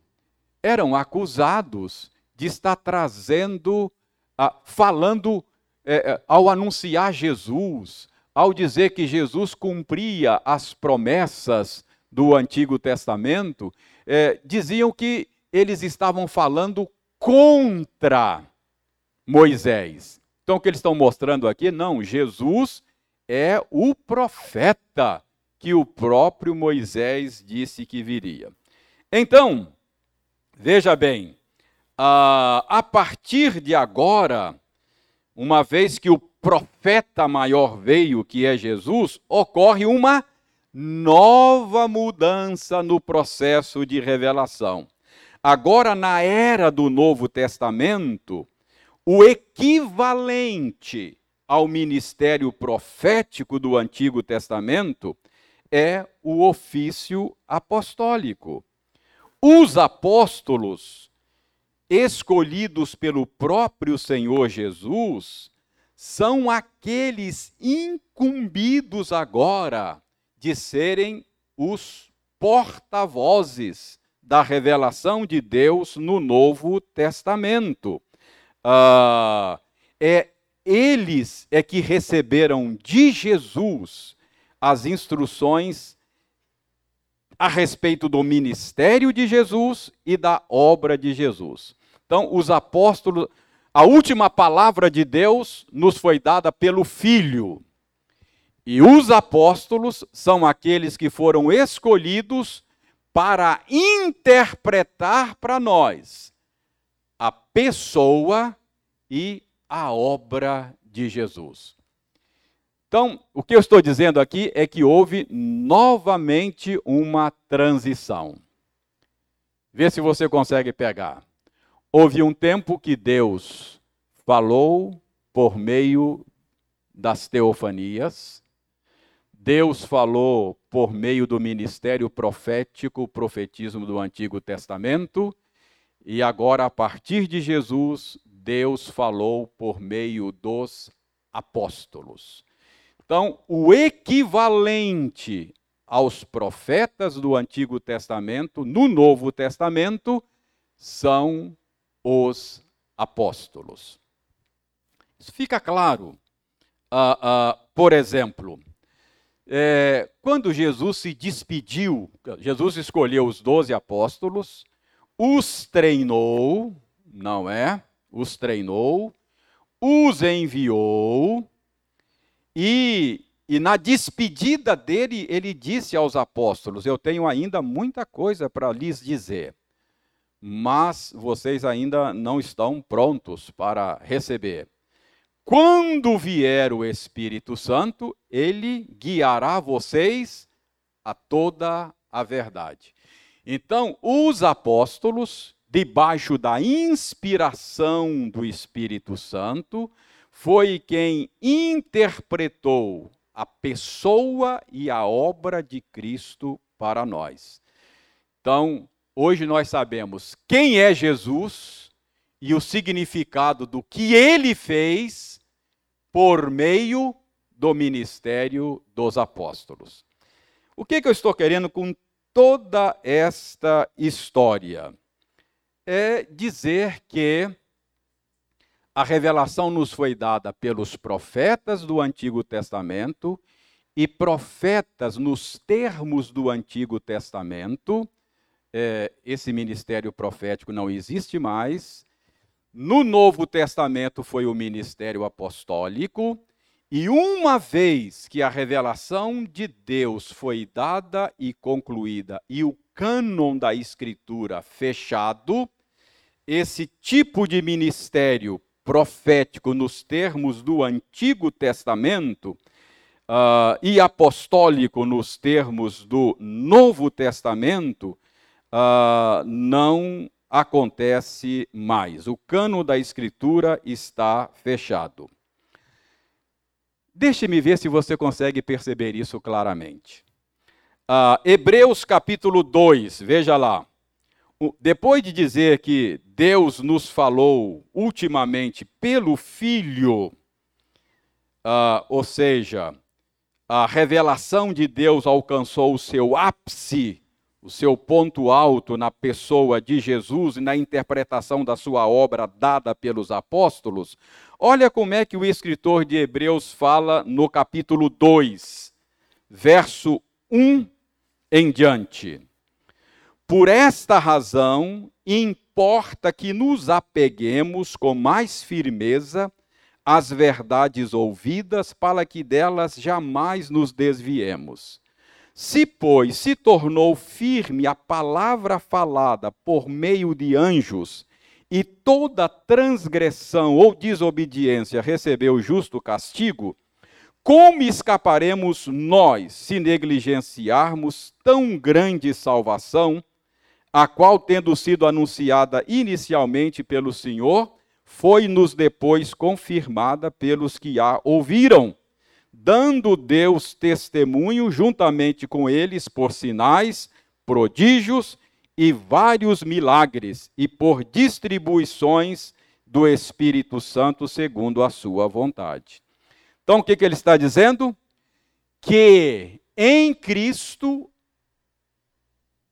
eram acusados de estar trazendo, ah, falando é, ao anunciar Jesus, ao dizer que Jesus cumpria as promessas do Antigo Testamento, é, diziam que eles estavam falando contra Moisés. Então, o que eles estão mostrando aqui? Não, Jesus é o profeta que o próprio Moisés disse que viria. Então, veja bem, a partir de agora, uma vez que o profeta maior veio, que é Jesus, ocorre uma nova mudança no processo de revelação. Agora, na era do Novo Testamento, o equivalente ao ministério profético do Antigo Testamento é o ofício apostólico. Os apóstolos escolhidos pelo próprio Senhor Jesus, são aqueles incumbidos agora de serem os porta-vozes da revelação de Deus no Novo Testamento. Ah, é eles é que receberam de Jesus as instruções a respeito do ministério de Jesus e da obra de Jesus. Então, os apóstolos, a última palavra de Deus nos foi dada pelo Filho. E os apóstolos são aqueles que foram escolhidos para interpretar para nós a pessoa e a obra de Jesus. Então, o que eu estou dizendo aqui é que houve novamente uma transição. Vê se você consegue pegar. Houve um tempo que Deus falou por meio das teofanias, Deus falou por meio do ministério profético, o profetismo do Antigo Testamento, e agora, a partir de Jesus, Deus falou por meio dos apóstolos. Então, o equivalente aos profetas do Antigo Testamento, no Novo Testamento, são os apóstolos. Isso fica claro. Uh, uh, por exemplo, é, quando Jesus se despediu, Jesus escolheu os doze apóstolos, os treinou, não é? Os treinou, os enviou, e, e na despedida dele, ele disse aos apóstolos: Eu tenho ainda muita coisa para lhes dizer mas vocês ainda não estão prontos para receber. Quando vier o Espírito Santo, ele guiará vocês a toda a verdade. Então, os apóstolos, debaixo da inspiração do Espírito Santo, foi quem interpretou a pessoa e a obra de Cristo para nós. Então, Hoje nós sabemos quem é Jesus e o significado do que ele fez por meio do ministério dos apóstolos. O que, que eu estou querendo com toda esta história? É dizer que a revelação nos foi dada pelos profetas do Antigo Testamento e profetas nos termos do Antigo Testamento. É, esse ministério profético não existe mais. No Novo Testamento foi o ministério apostólico. E uma vez que a revelação de Deus foi dada e concluída e o cânon da Escritura fechado, esse tipo de ministério profético nos termos do Antigo Testamento uh, e apostólico nos termos do Novo Testamento uh, não acontece mais. O cano da Escritura está fechado. Deixe-me ver se você consegue perceber isso claramente. Uh, Hebreus capítulo 2, veja lá. Depois de dizer que Deus nos falou ultimamente pelo Filho, uh, ou seja, a revelação de Deus alcançou o seu ápice, o seu ponto alto na pessoa de Jesus e na interpretação da sua obra dada pelos apóstolos, Olha como é que o escritor de Hebreus fala no capítulo 2, verso 1 em diante. Por esta razão, importa que nos apeguemos com mais firmeza às verdades ouvidas, para que delas jamais nos desviemos. Se, pois, se tornou firme a palavra falada por meio de anjos, e toda transgressão ou desobediência recebeu justo castigo, como escaparemos nós se negligenciarmos tão grande salvação, a qual, tendo sido anunciada inicialmente pelo Senhor, foi-nos depois confirmada pelos que a ouviram, dando Deus testemunho juntamente com eles por sinais, prodígios e vários milagres, e por distribuições do Espírito Santo segundo a sua vontade. Então, o que, que ele está dizendo? Que em Cristo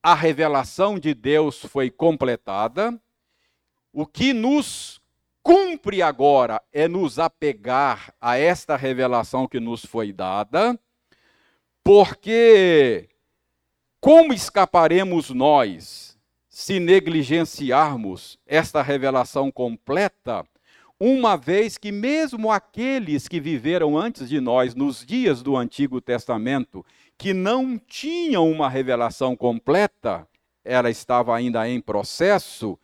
a revelação de Deus foi completada, o que nos cumpre agora é nos apegar a esta revelação que nos foi dada, porque como escaparemos nós se negligenciarmos esta revelação completa, uma vez que, mesmo aqueles que viveram antes de nós, nos dias do Antigo Testamento, que não tinham uma revelação completa, ela estava ainda em processo,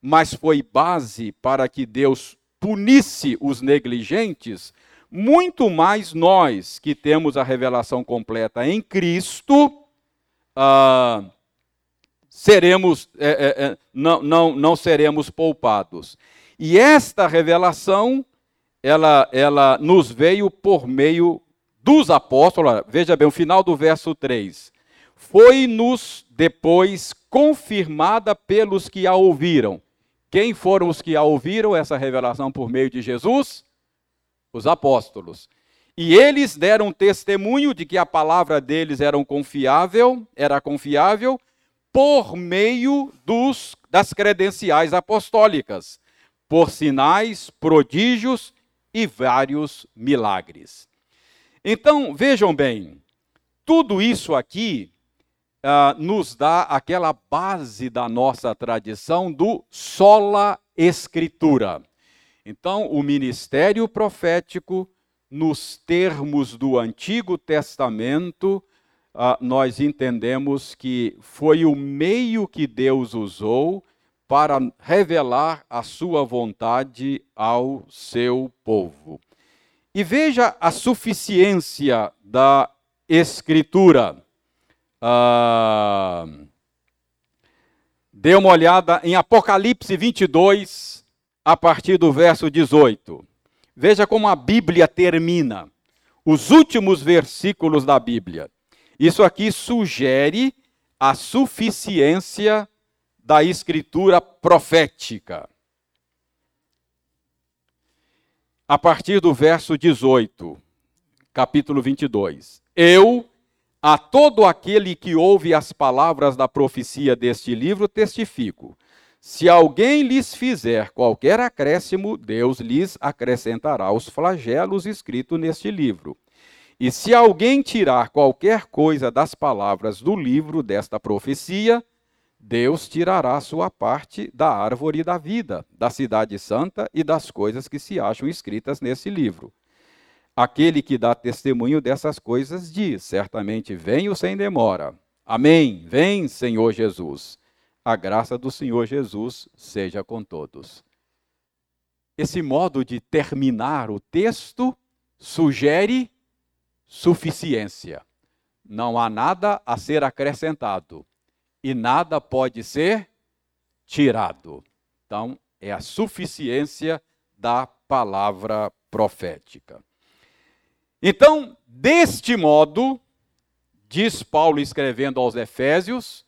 mas foi base para que Deus punisse os negligentes, muito mais nós que temos a revelação completa em Cristo ah, seremos, é, é, é, não, não, não seremos poupados. E esta revelação, ela, ela nos veio por meio dos apóstolos. Veja bem, o final do verso 3. Foi-nos depois confirmada pelos que a ouviram. Quem foram os que a ouviram, essa revelação por meio de Jesus? Os apóstolos. E eles deram testemunho de que a palavra deles era confiável, era confiável por meio dos, das credenciais apostólicas, por sinais, prodígios e vários milagres. Então, vejam bem, tudo isso aqui uh, nos dá aquela base da nossa tradição do sola escritura. Então, o ministério profético nos termos do Antigo Testamento, ah, nós entendemos que foi o meio que Deus usou para revelar a sua vontade ao seu povo. E veja a suficiência da Escritura. Ah, dê uma olhada em Apocalipse 22, a partir do verso 18. Veja como a Bíblia termina, os últimos versículos da Bíblia. Isso aqui sugere a suficiência da escritura profética. A partir do verso 18, capítulo 22. Eu, a todo aquele que ouve as palavras da profecia deste livro, testifico. Se alguém lhes fizer qualquer acréscimo, Deus lhes acrescentará os flagelos escritos neste livro. E se alguém tirar qualquer coisa das palavras do livro desta profecia, Deus tirará sua parte da árvore da vida, da cidade santa e das coisas que se acham escritas nesse livro. Aquele que dá testemunho dessas coisas diz: Certamente venho sem demora. Amém. Vem, Senhor Jesus. A graça do Senhor Jesus seja com todos. Esse modo de terminar o texto sugere suficiência. Não há nada a ser acrescentado e nada pode ser tirado. Então, é a suficiência da palavra profética. Então, deste modo, diz Paulo escrevendo aos Efésios,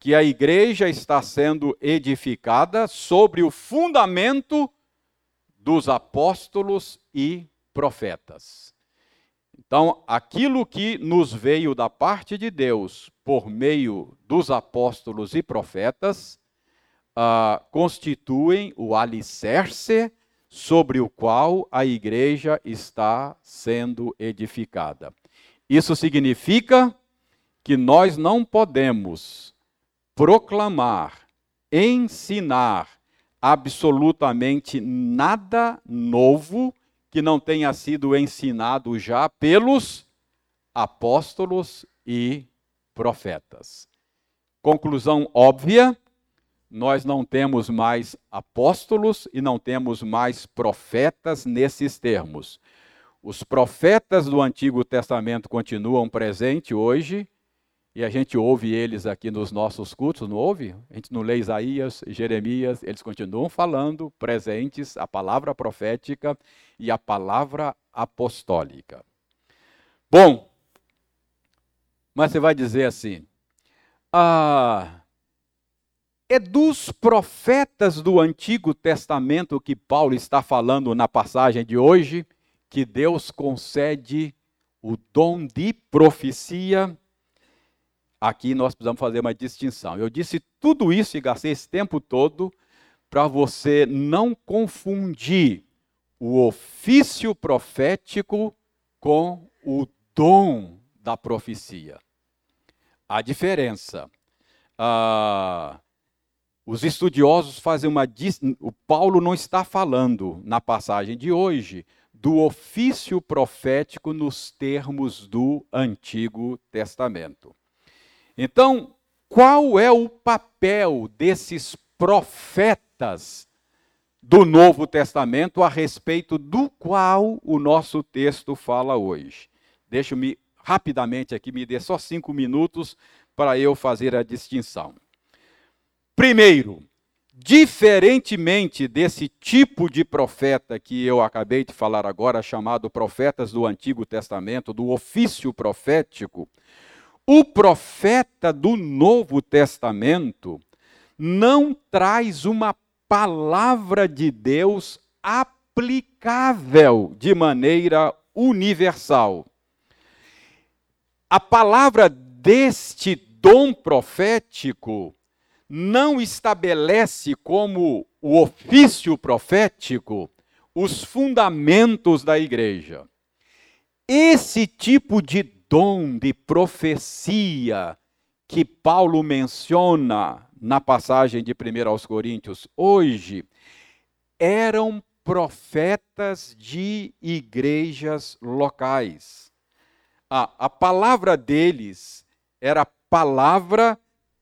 que a igreja está sendo edificada sobre o fundamento dos apóstolos e profetas. Então, aquilo que nos veio da parte de Deus por meio dos apóstolos e profetas uh, constituem o alicerce sobre o qual a igreja está sendo edificada. Isso significa que nós não podemos proclamar, ensinar absolutamente nada novo que não tenha sido ensinado já pelos apóstolos e profetas. Conclusão óbvia: nós não temos mais apóstolos e não temos mais profetas nesses termos. Os profetas do Antigo Testamento continuam presentes hoje, e a gente ouve eles aqui nos nossos cultos, não ouve? A gente não lê Isaías, Jeremias, eles continuam falando, presentes, a palavra profética e a palavra apostólica. Bom, mas você vai dizer assim, ah, é dos profetas do Antigo Testamento que Paulo está falando na passagem de hoje, que Deus concede o dom de profecia aqui nós precisamos fazer uma distinção. Eu disse tudo isso e gastei esse tempo todo para você não confundir o ofício profético com o dom da profecia. A diferença. Ah, os estudiosos fazem uma. O Paulo não está falando na passagem de hoje do ofício profético nos termos do Antigo Testamento. Então, qual é o papel desses profetas do Novo Testamento a respeito do qual o nosso texto fala hoje? Deixa-me rapidamente aqui, me dê só cinco minutos para eu fazer a distinção. Primeiro, diferentemente desse tipo de profeta que eu acabei de falar agora, chamado profetas do Antigo Testamento, do ofício profético, o profeta do Novo Testamento não traz uma palavra de Deus aplicável de maneira universal. A palavra deste dom profético não estabelece como o ofício profético os fundamentos da igreja. Esse tipo de dom de profecia que Paulo menciona na passagem de 1 aos Coríntios hoje, eram profetas de igrejas locais. Ah, a palavra deles era palavra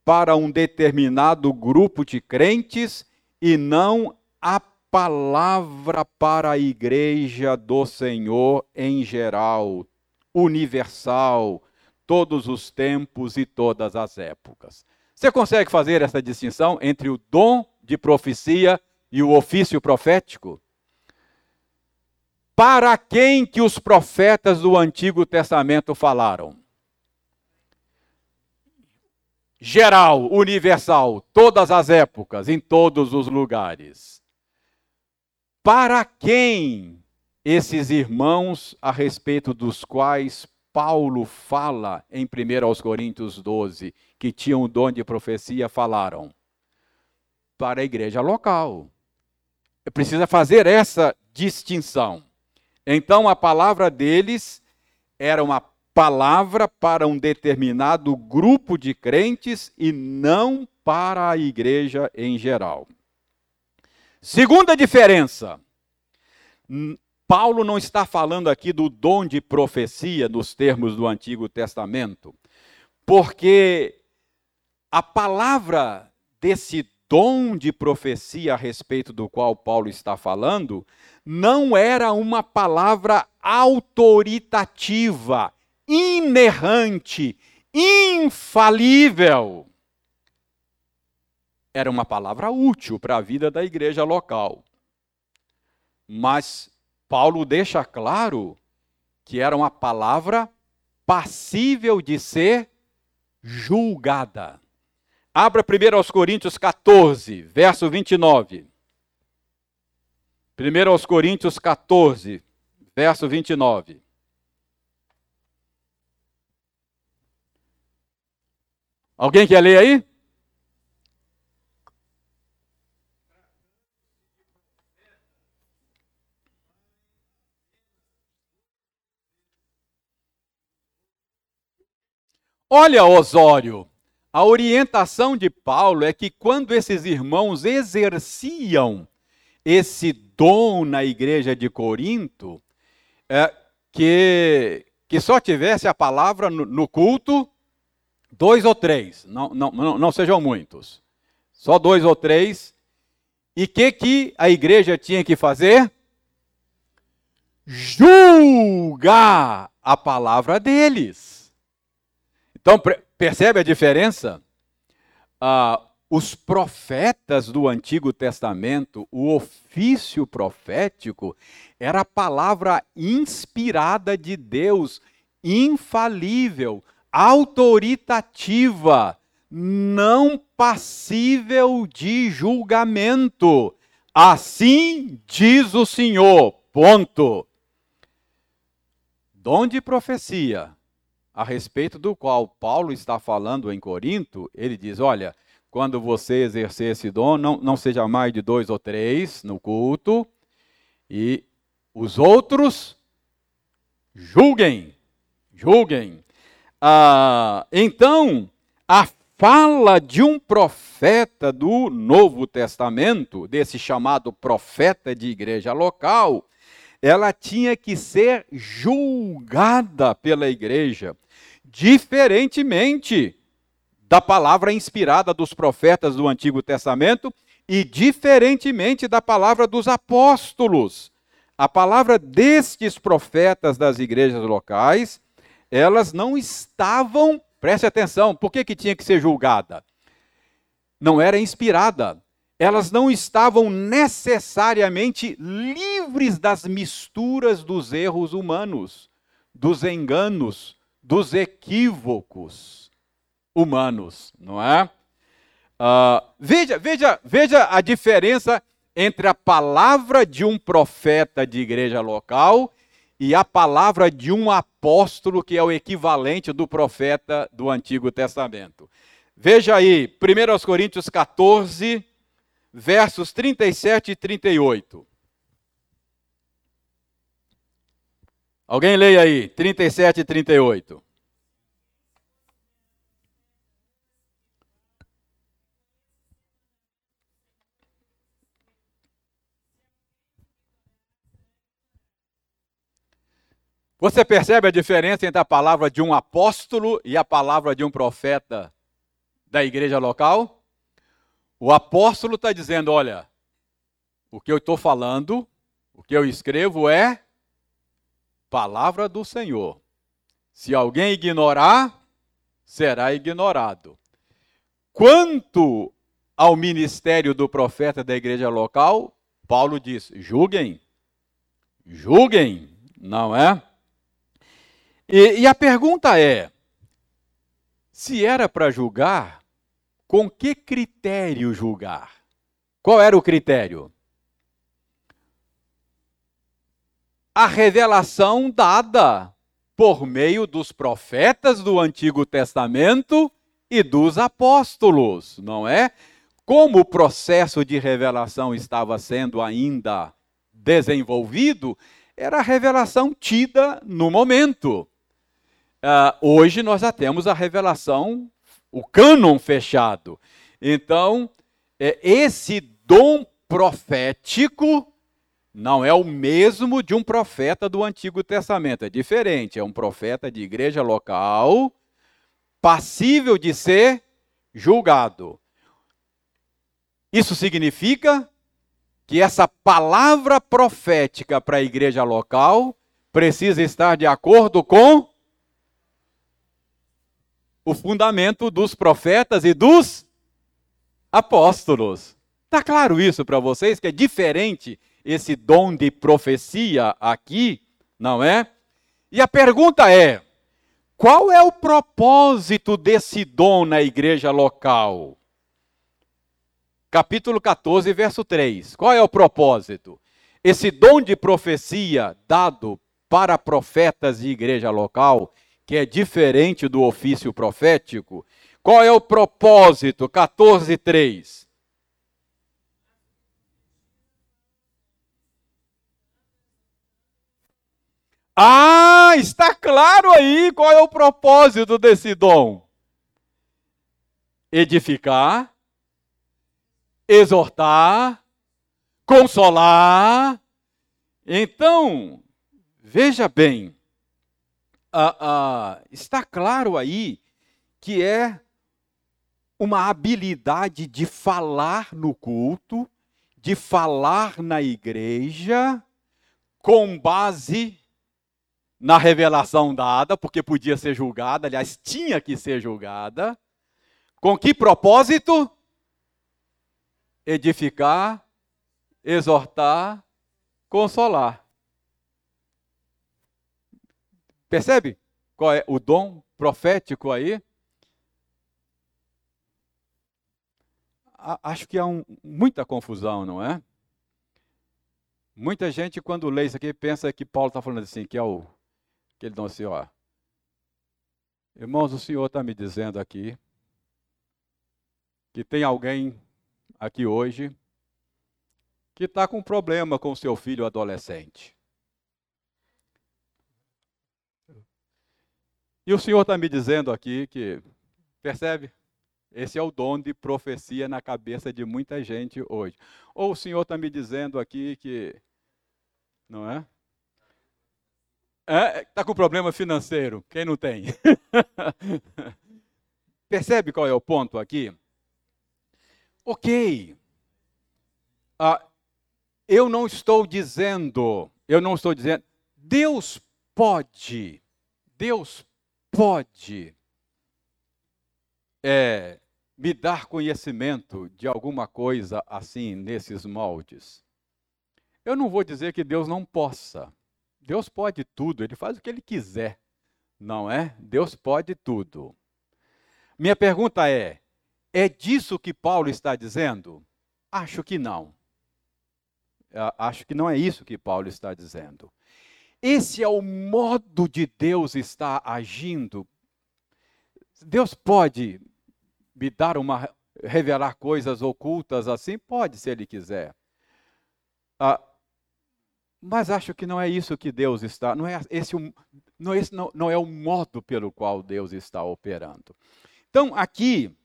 para um determinado grupo de crentes e não a palavra para a igreja do Senhor em geral, universal, todos os tempos e todas as épocas. Você consegue fazer essa distinção entre o dom de profecia e o ofício profético? Para quem que os profetas do Antigo Testamento falaram? Geral, universal, todas as épocas, em todos os lugares. Para quem esses irmãos a respeito dos quais Paulo fala em 1 Coríntios 12, que tinham o dom de profecia, falaram para a igreja local. Precisa fazer essa distinção. Então, a palavra deles era uma palavra para um determinado grupo de crentes e não para a igreja em geral. Segunda diferença. Paulo não está falando aqui do dom de profecia nos termos do Antigo Testamento, porque a palavra desse dom de profecia a respeito do qual Paulo está falando não era uma palavra autoritativa, inerrante, infalível. Era uma palavra útil para a vida da igreja local. Mas Paulo deixa claro que era uma palavra passível de ser julgada. Abra primeiro aos Coríntios 14, verso 29. Primeiro aos Coríntios 14, verso 29. Alguém quer ler aí? Olha, Osório, a orientação de Paulo é que quando esses irmãos exerciam esse dom na igreja de Corinto, é, que, que só tivesse a palavra no, no culto, dois ou três, não, não, não, não sejam muitos, só dois ou três. E o que, que a igreja tinha que fazer? Julgar a palavra deles. Então, percebe a diferença? Ah, os profetas do Antigo Testamento, o ofício profético, era a palavra inspirada de Deus, infalível, autoritativa, não passível de julgamento. Assim diz o Senhor. Ponto. Dom de profecia a respeito do qual Paulo está falando em Corinto, ele diz: olha, quando você exercer esse dom, não, não seja mais de dois ou três no culto, e os outros julguem, julguem. Ah, então, a fala de um profeta do Novo Testamento, desse chamado profeta de igreja local, ela tinha que ser julgada pela igreja diferentemente da palavra inspirada dos profetas do Antigo Testamento e diferentemente da palavra dos apóstolos. A palavra destes profetas das igrejas locais, elas não estavam, preste atenção, por que, que tinha que ser julgada? Não era inspirada. Elas não estavam necessariamente livres das misturas dos erros humanos, dos enganos, dos equívocos humanos, não é? Uh, veja, veja, veja a diferença entre a palavra de um profeta de igreja local e a palavra de um apóstolo, que é o equivalente do profeta do Antigo Testamento. Veja aí, 1 Coríntios 14, versos 37 e 38. Alguém leia aí, 37 e 38. Você percebe a diferença entre a palavra de um apóstolo e a palavra de um profeta da igreja local? O apóstolo está dizendo: olha, o que eu estou falando, o que eu escrevo é palavra do Senhor. Se alguém ignorar, será ignorado. Quanto ao ministério do profeta da igreja local, Paulo diz: julguem, julguem, não é? E, e a pergunta é: se era para julgar, com que critério julgar? Qual era o critério? a revelação dada por meio dos profetas do Antigo Testamento e dos apóstolos, não é? como o processo de revelação estava sendo ainda desenvolvido, era a revelação tida no momento. Uh, hoje nós já temos a revelação, o cânon fechado. Então, é, esse dom profético não é o mesmo de um profeta do Antigo Testamento, é diferente. É um profeta de igreja local, passível de ser julgado. Isso significa que essa palavra profética para a igreja local precisa estar de acordo com o fundamento dos profetas e dos apóstolos. Está claro isso para vocês que é diferente esse dom de profecia aqui, não é? E a pergunta é: qual é o propósito desse dom na igreja local? Capítulo 14, verso 3. Qual é o propósito? Esse dom de profecia dado para profetas de igreja local, que é diferente do ofício profético, qual é o propósito? 14, 3. Ah, está claro aí qual é o propósito desse dom: edificar, exortar, consolar. Então, veja bem, ah, ah, está claro aí que é uma habilidade de falar no culto, de falar na igreja, com base na revelação dada, porque podia ser julgada, aliás, tinha que ser julgada. Com que propósito? Edificar, exortar, consolar. Percebe qual é o dom profético aí? Acho que há um, muita confusão, não é? Muita gente, quando lê isso aqui, pensa que Paulo está falando assim, que é o que ele dá assim, ó. Irmãos, o Senhor está me dizendo aqui que tem alguém aqui hoje que está com problema com seu filho adolescente. E o Senhor está me dizendo aqui que, percebe? Esse é o dom de profecia na cabeça de muita gente hoje. Ou o Senhor está me dizendo aqui que, não é? Está é, com problema financeiro. Quem não tem? Percebe qual é o ponto aqui? Ok. Ah, eu não estou dizendo, eu não estou dizendo, Deus pode, Deus pode é, me dar conhecimento de alguma coisa assim, nesses moldes. Eu não vou dizer que Deus não possa. Deus pode tudo, ele faz o que ele quiser, não é? Deus pode tudo. Minha pergunta é: é disso que Paulo está dizendo? Acho que não. Acho que não é isso que Paulo está dizendo. Esse é o modo de Deus estar agindo. Deus pode me dar uma revelar coisas ocultas assim? Pode, se ele quiser. Ah, mas acho que não é isso que Deus está, não é esse, não, esse não, não é o modo pelo qual Deus está operando. Então, aqui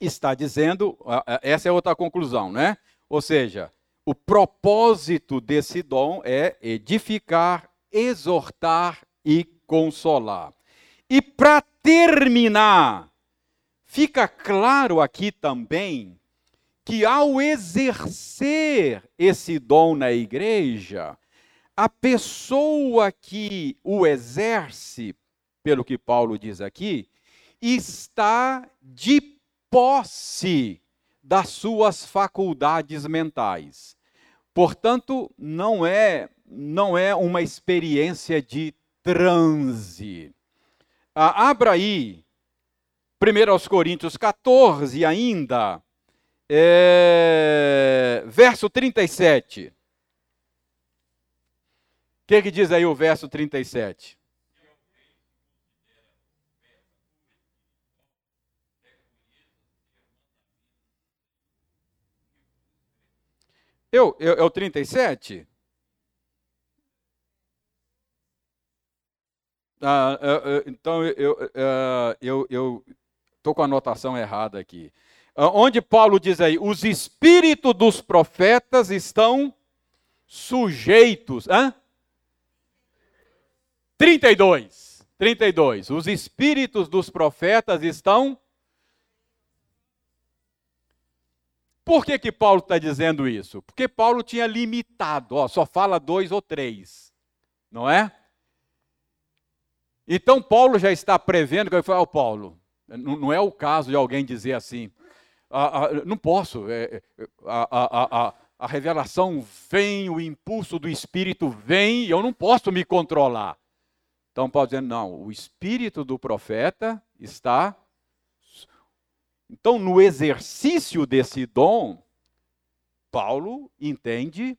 está dizendo, essa é outra conclusão, né? Ou seja, o propósito desse dom é edificar, exortar e consolar. E para terminar, fica claro aqui também que ao exercer esse dom na igreja, a pessoa que o exerce, pelo que Paulo diz aqui, está de posse das suas faculdades mentais. Portanto, não é não é uma experiência de transe. Ah, abra aí 1 Coríntios 14 ainda, é, verso 37. O que, que diz aí o verso 37? Eu, eu, é o 37? Ah, então eu eu eu estou com a anotação errada aqui. Ah, onde Paulo diz aí, os espíritos dos profetas estão sujeitos. Hã? 32. 32. Os espíritos dos profetas estão. Por que, que Paulo está dizendo isso? Porque Paulo tinha limitado, ó, só fala dois ou três, não é? Então Paulo já está prevendo que ele fala, oh, Paulo, não, é o caso de alguém dizer assim, ah, ah, não posso, é, é a, a, a revelação vem, o impulso do Espírito vem, e eu não posso me controlar. Então Paulo dizendo, não, o espírito do profeta está. Então, no exercício desse dom, Paulo entende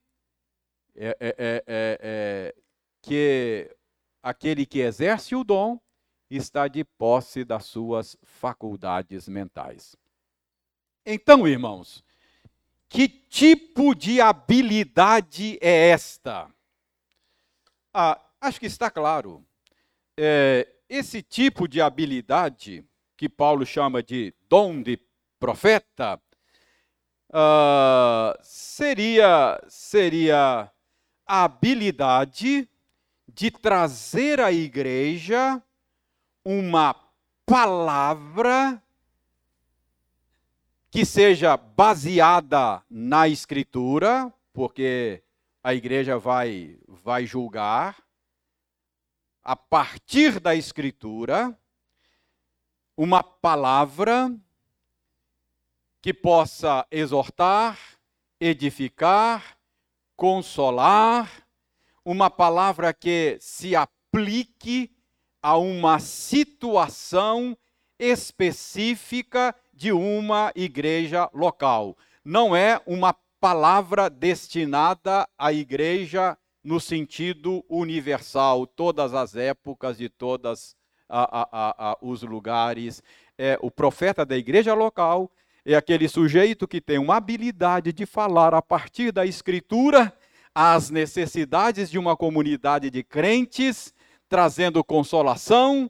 é, é, é, é que aquele que exerce o dom está de posse das suas faculdades mentais. Então, irmãos, que tipo de habilidade é esta? Ah, acho que está claro. É, esse tipo de habilidade, que Paulo chama de dom de profeta, uh, seria, seria a habilidade de trazer à igreja uma palavra que seja baseada na escritura, porque a igreja vai vai julgar a partir da escritura uma palavra que possa exortar, edificar, consolar, uma palavra que se aplique a uma situação específica de uma igreja local. Não é uma palavra destinada à igreja no sentido universal, todas as épocas e todos os lugares. É, o profeta da igreja local é aquele sujeito que tem uma habilidade de falar a partir da escritura as necessidades de uma comunidade de crentes, trazendo consolação,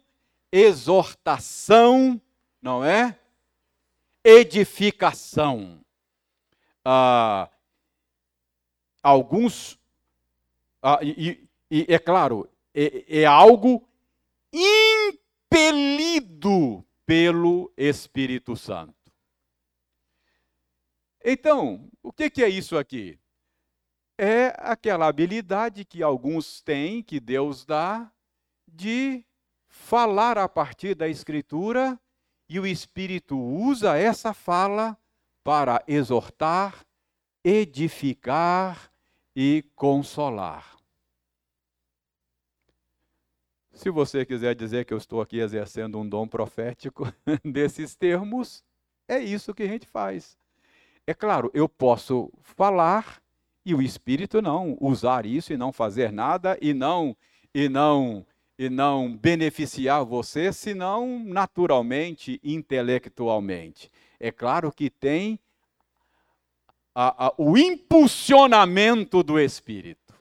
exortação, não é? Edificação. Ah, alguns, ah, e, e, é claro, é, é algo impelido pelo Espírito Santo. Então, o que, é isso aqui? é aquela habilidade que alguns têm, que Deus dá, de falar a partir da Escritura, e o Espírito usa essa fala para exortar, edificar e consolar. Se você quiser dizer que eu estou aqui exercendo um dom profético desses termos, é isso que a gente faz. É claro, eu posso falar e o espírito não usar isso e não fazer nada e não e não e não beneficiar você, senão naturalmente, intelectualmente. É claro que tem a, a, o impulsionamento do espírito,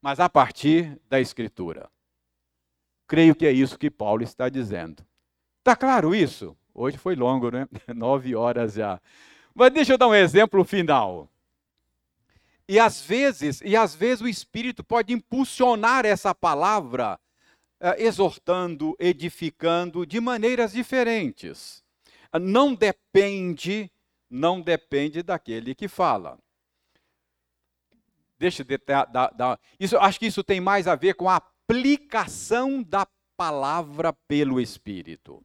mas a partir da escritura. Creio que é isso que Paulo está dizendo. Está claro isso? Hoje foi longo, né? Nove horas já. Mas deixa eu dar um exemplo final. E às vezes, e às vezes o Espírito pode impulsionar essa palavra, eh, exortando, edificando de maneiras diferentes. Não depende, não depende daquele que fala. Deixa eu dar, dar, isso, acho que isso tem mais a ver com a aplicação da palavra pelo Espírito.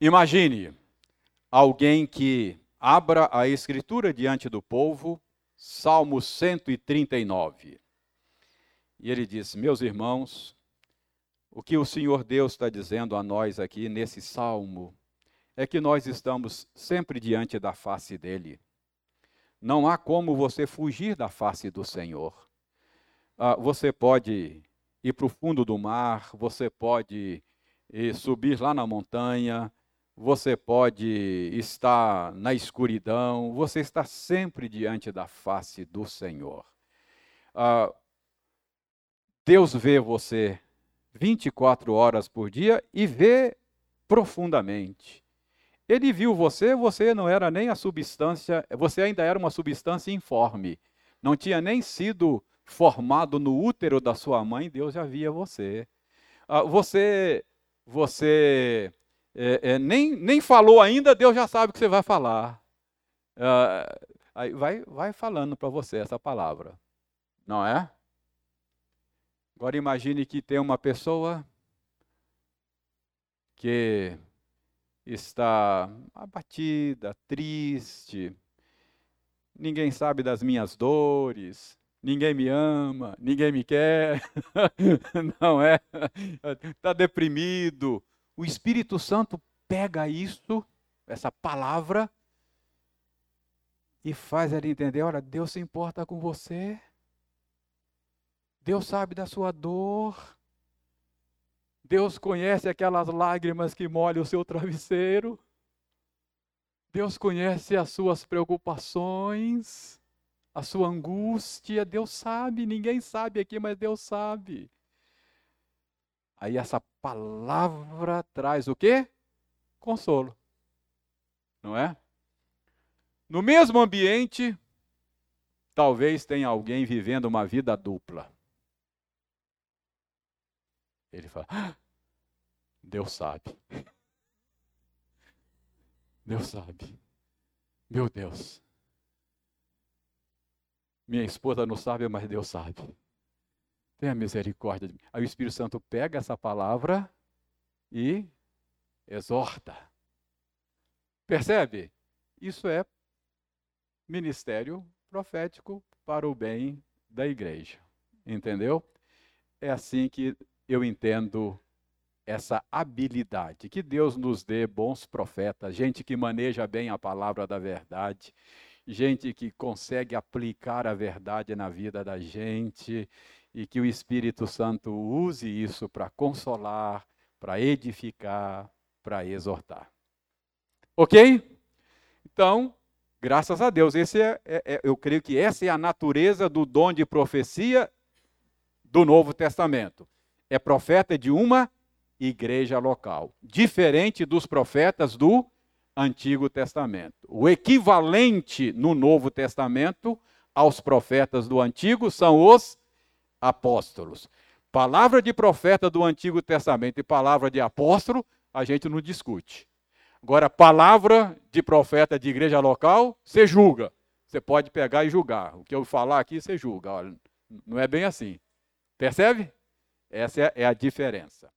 Imagine alguém que abra a Escritura diante do povo Salmo 139. E ele diz: Meus irmãos, o que o Senhor Deus está dizendo a nós aqui nesse salmo é que nós estamos sempre diante da face dele. Não há como você fugir da face do Senhor. Ah, você pode ir para o fundo do mar, você pode subir lá na montanha, você pode estar na escuridão, você está sempre diante da face do Senhor. Ah, Deus vê você 24 horas por dia e vê profundamente. Ele viu você, você não era nem a substância, você ainda era uma substância informe. Não tinha nem sido formado no útero da sua mãe, Deus já via você. Ah, você você é, é, nem, nem falou ainda, Deus já sabe o que você vai falar. Aí vai, vai falando para você essa palavra, não é? Agora imagine que tem uma pessoa que está abatida, triste, ninguém sabe das minhas dores, ninguém me ama, ninguém me quer, não é? Está deprimido. O Espírito Santo pega isso, essa palavra, e faz ele entender: olha, Deus se importa com você. Deus sabe da sua dor. Deus conhece aquelas lágrimas que molham o seu travesseiro. Deus conhece as suas preocupações, a sua angústia. Deus sabe, ninguém sabe aqui, mas Deus sabe. Aí essa palavra traz o quê? Consolo. Não é? No mesmo ambiente, talvez tenha alguém vivendo uma vida dupla. Ele fala: ah, Deus sabe. Deus sabe. Meu Deus. Minha esposa não sabe, mas Deus sabe. Tenha misericórdia de mim. Aí o Espírito Santo pega essa palavra e exorta. Percebe? Isso é ministério profético para o bem da igreja. Entendeu? É assim que eu entendo essa habilidade. Que Deus nos dê bons profetas, gente que maneja bem a palavra da verdade, gente que consegue aplicar a verdade na vida da gente e que o Espírito Santo use isso para consolar, para edificar, para exortar. Ok? Então, graças a Deus, esse é, é, é, eu creio que essa é a natureza do dom de profecia do Novo Testamento é profeta de uma igreja local, diferente dos profetas do Antigo Testamento. O equivalente no Novo Testamento aos profetas do Antigo são os apóstolos. Palavra de profeta do Antigo Testamento e palavra de apóstolo, a gente não discute. Agora, palavra de profeta de igreja local, você julga. Você pode pegar e julgar. O que eu falar aqui, você julga. Olha, não é bem assim. Percebe? Essa é a diferença.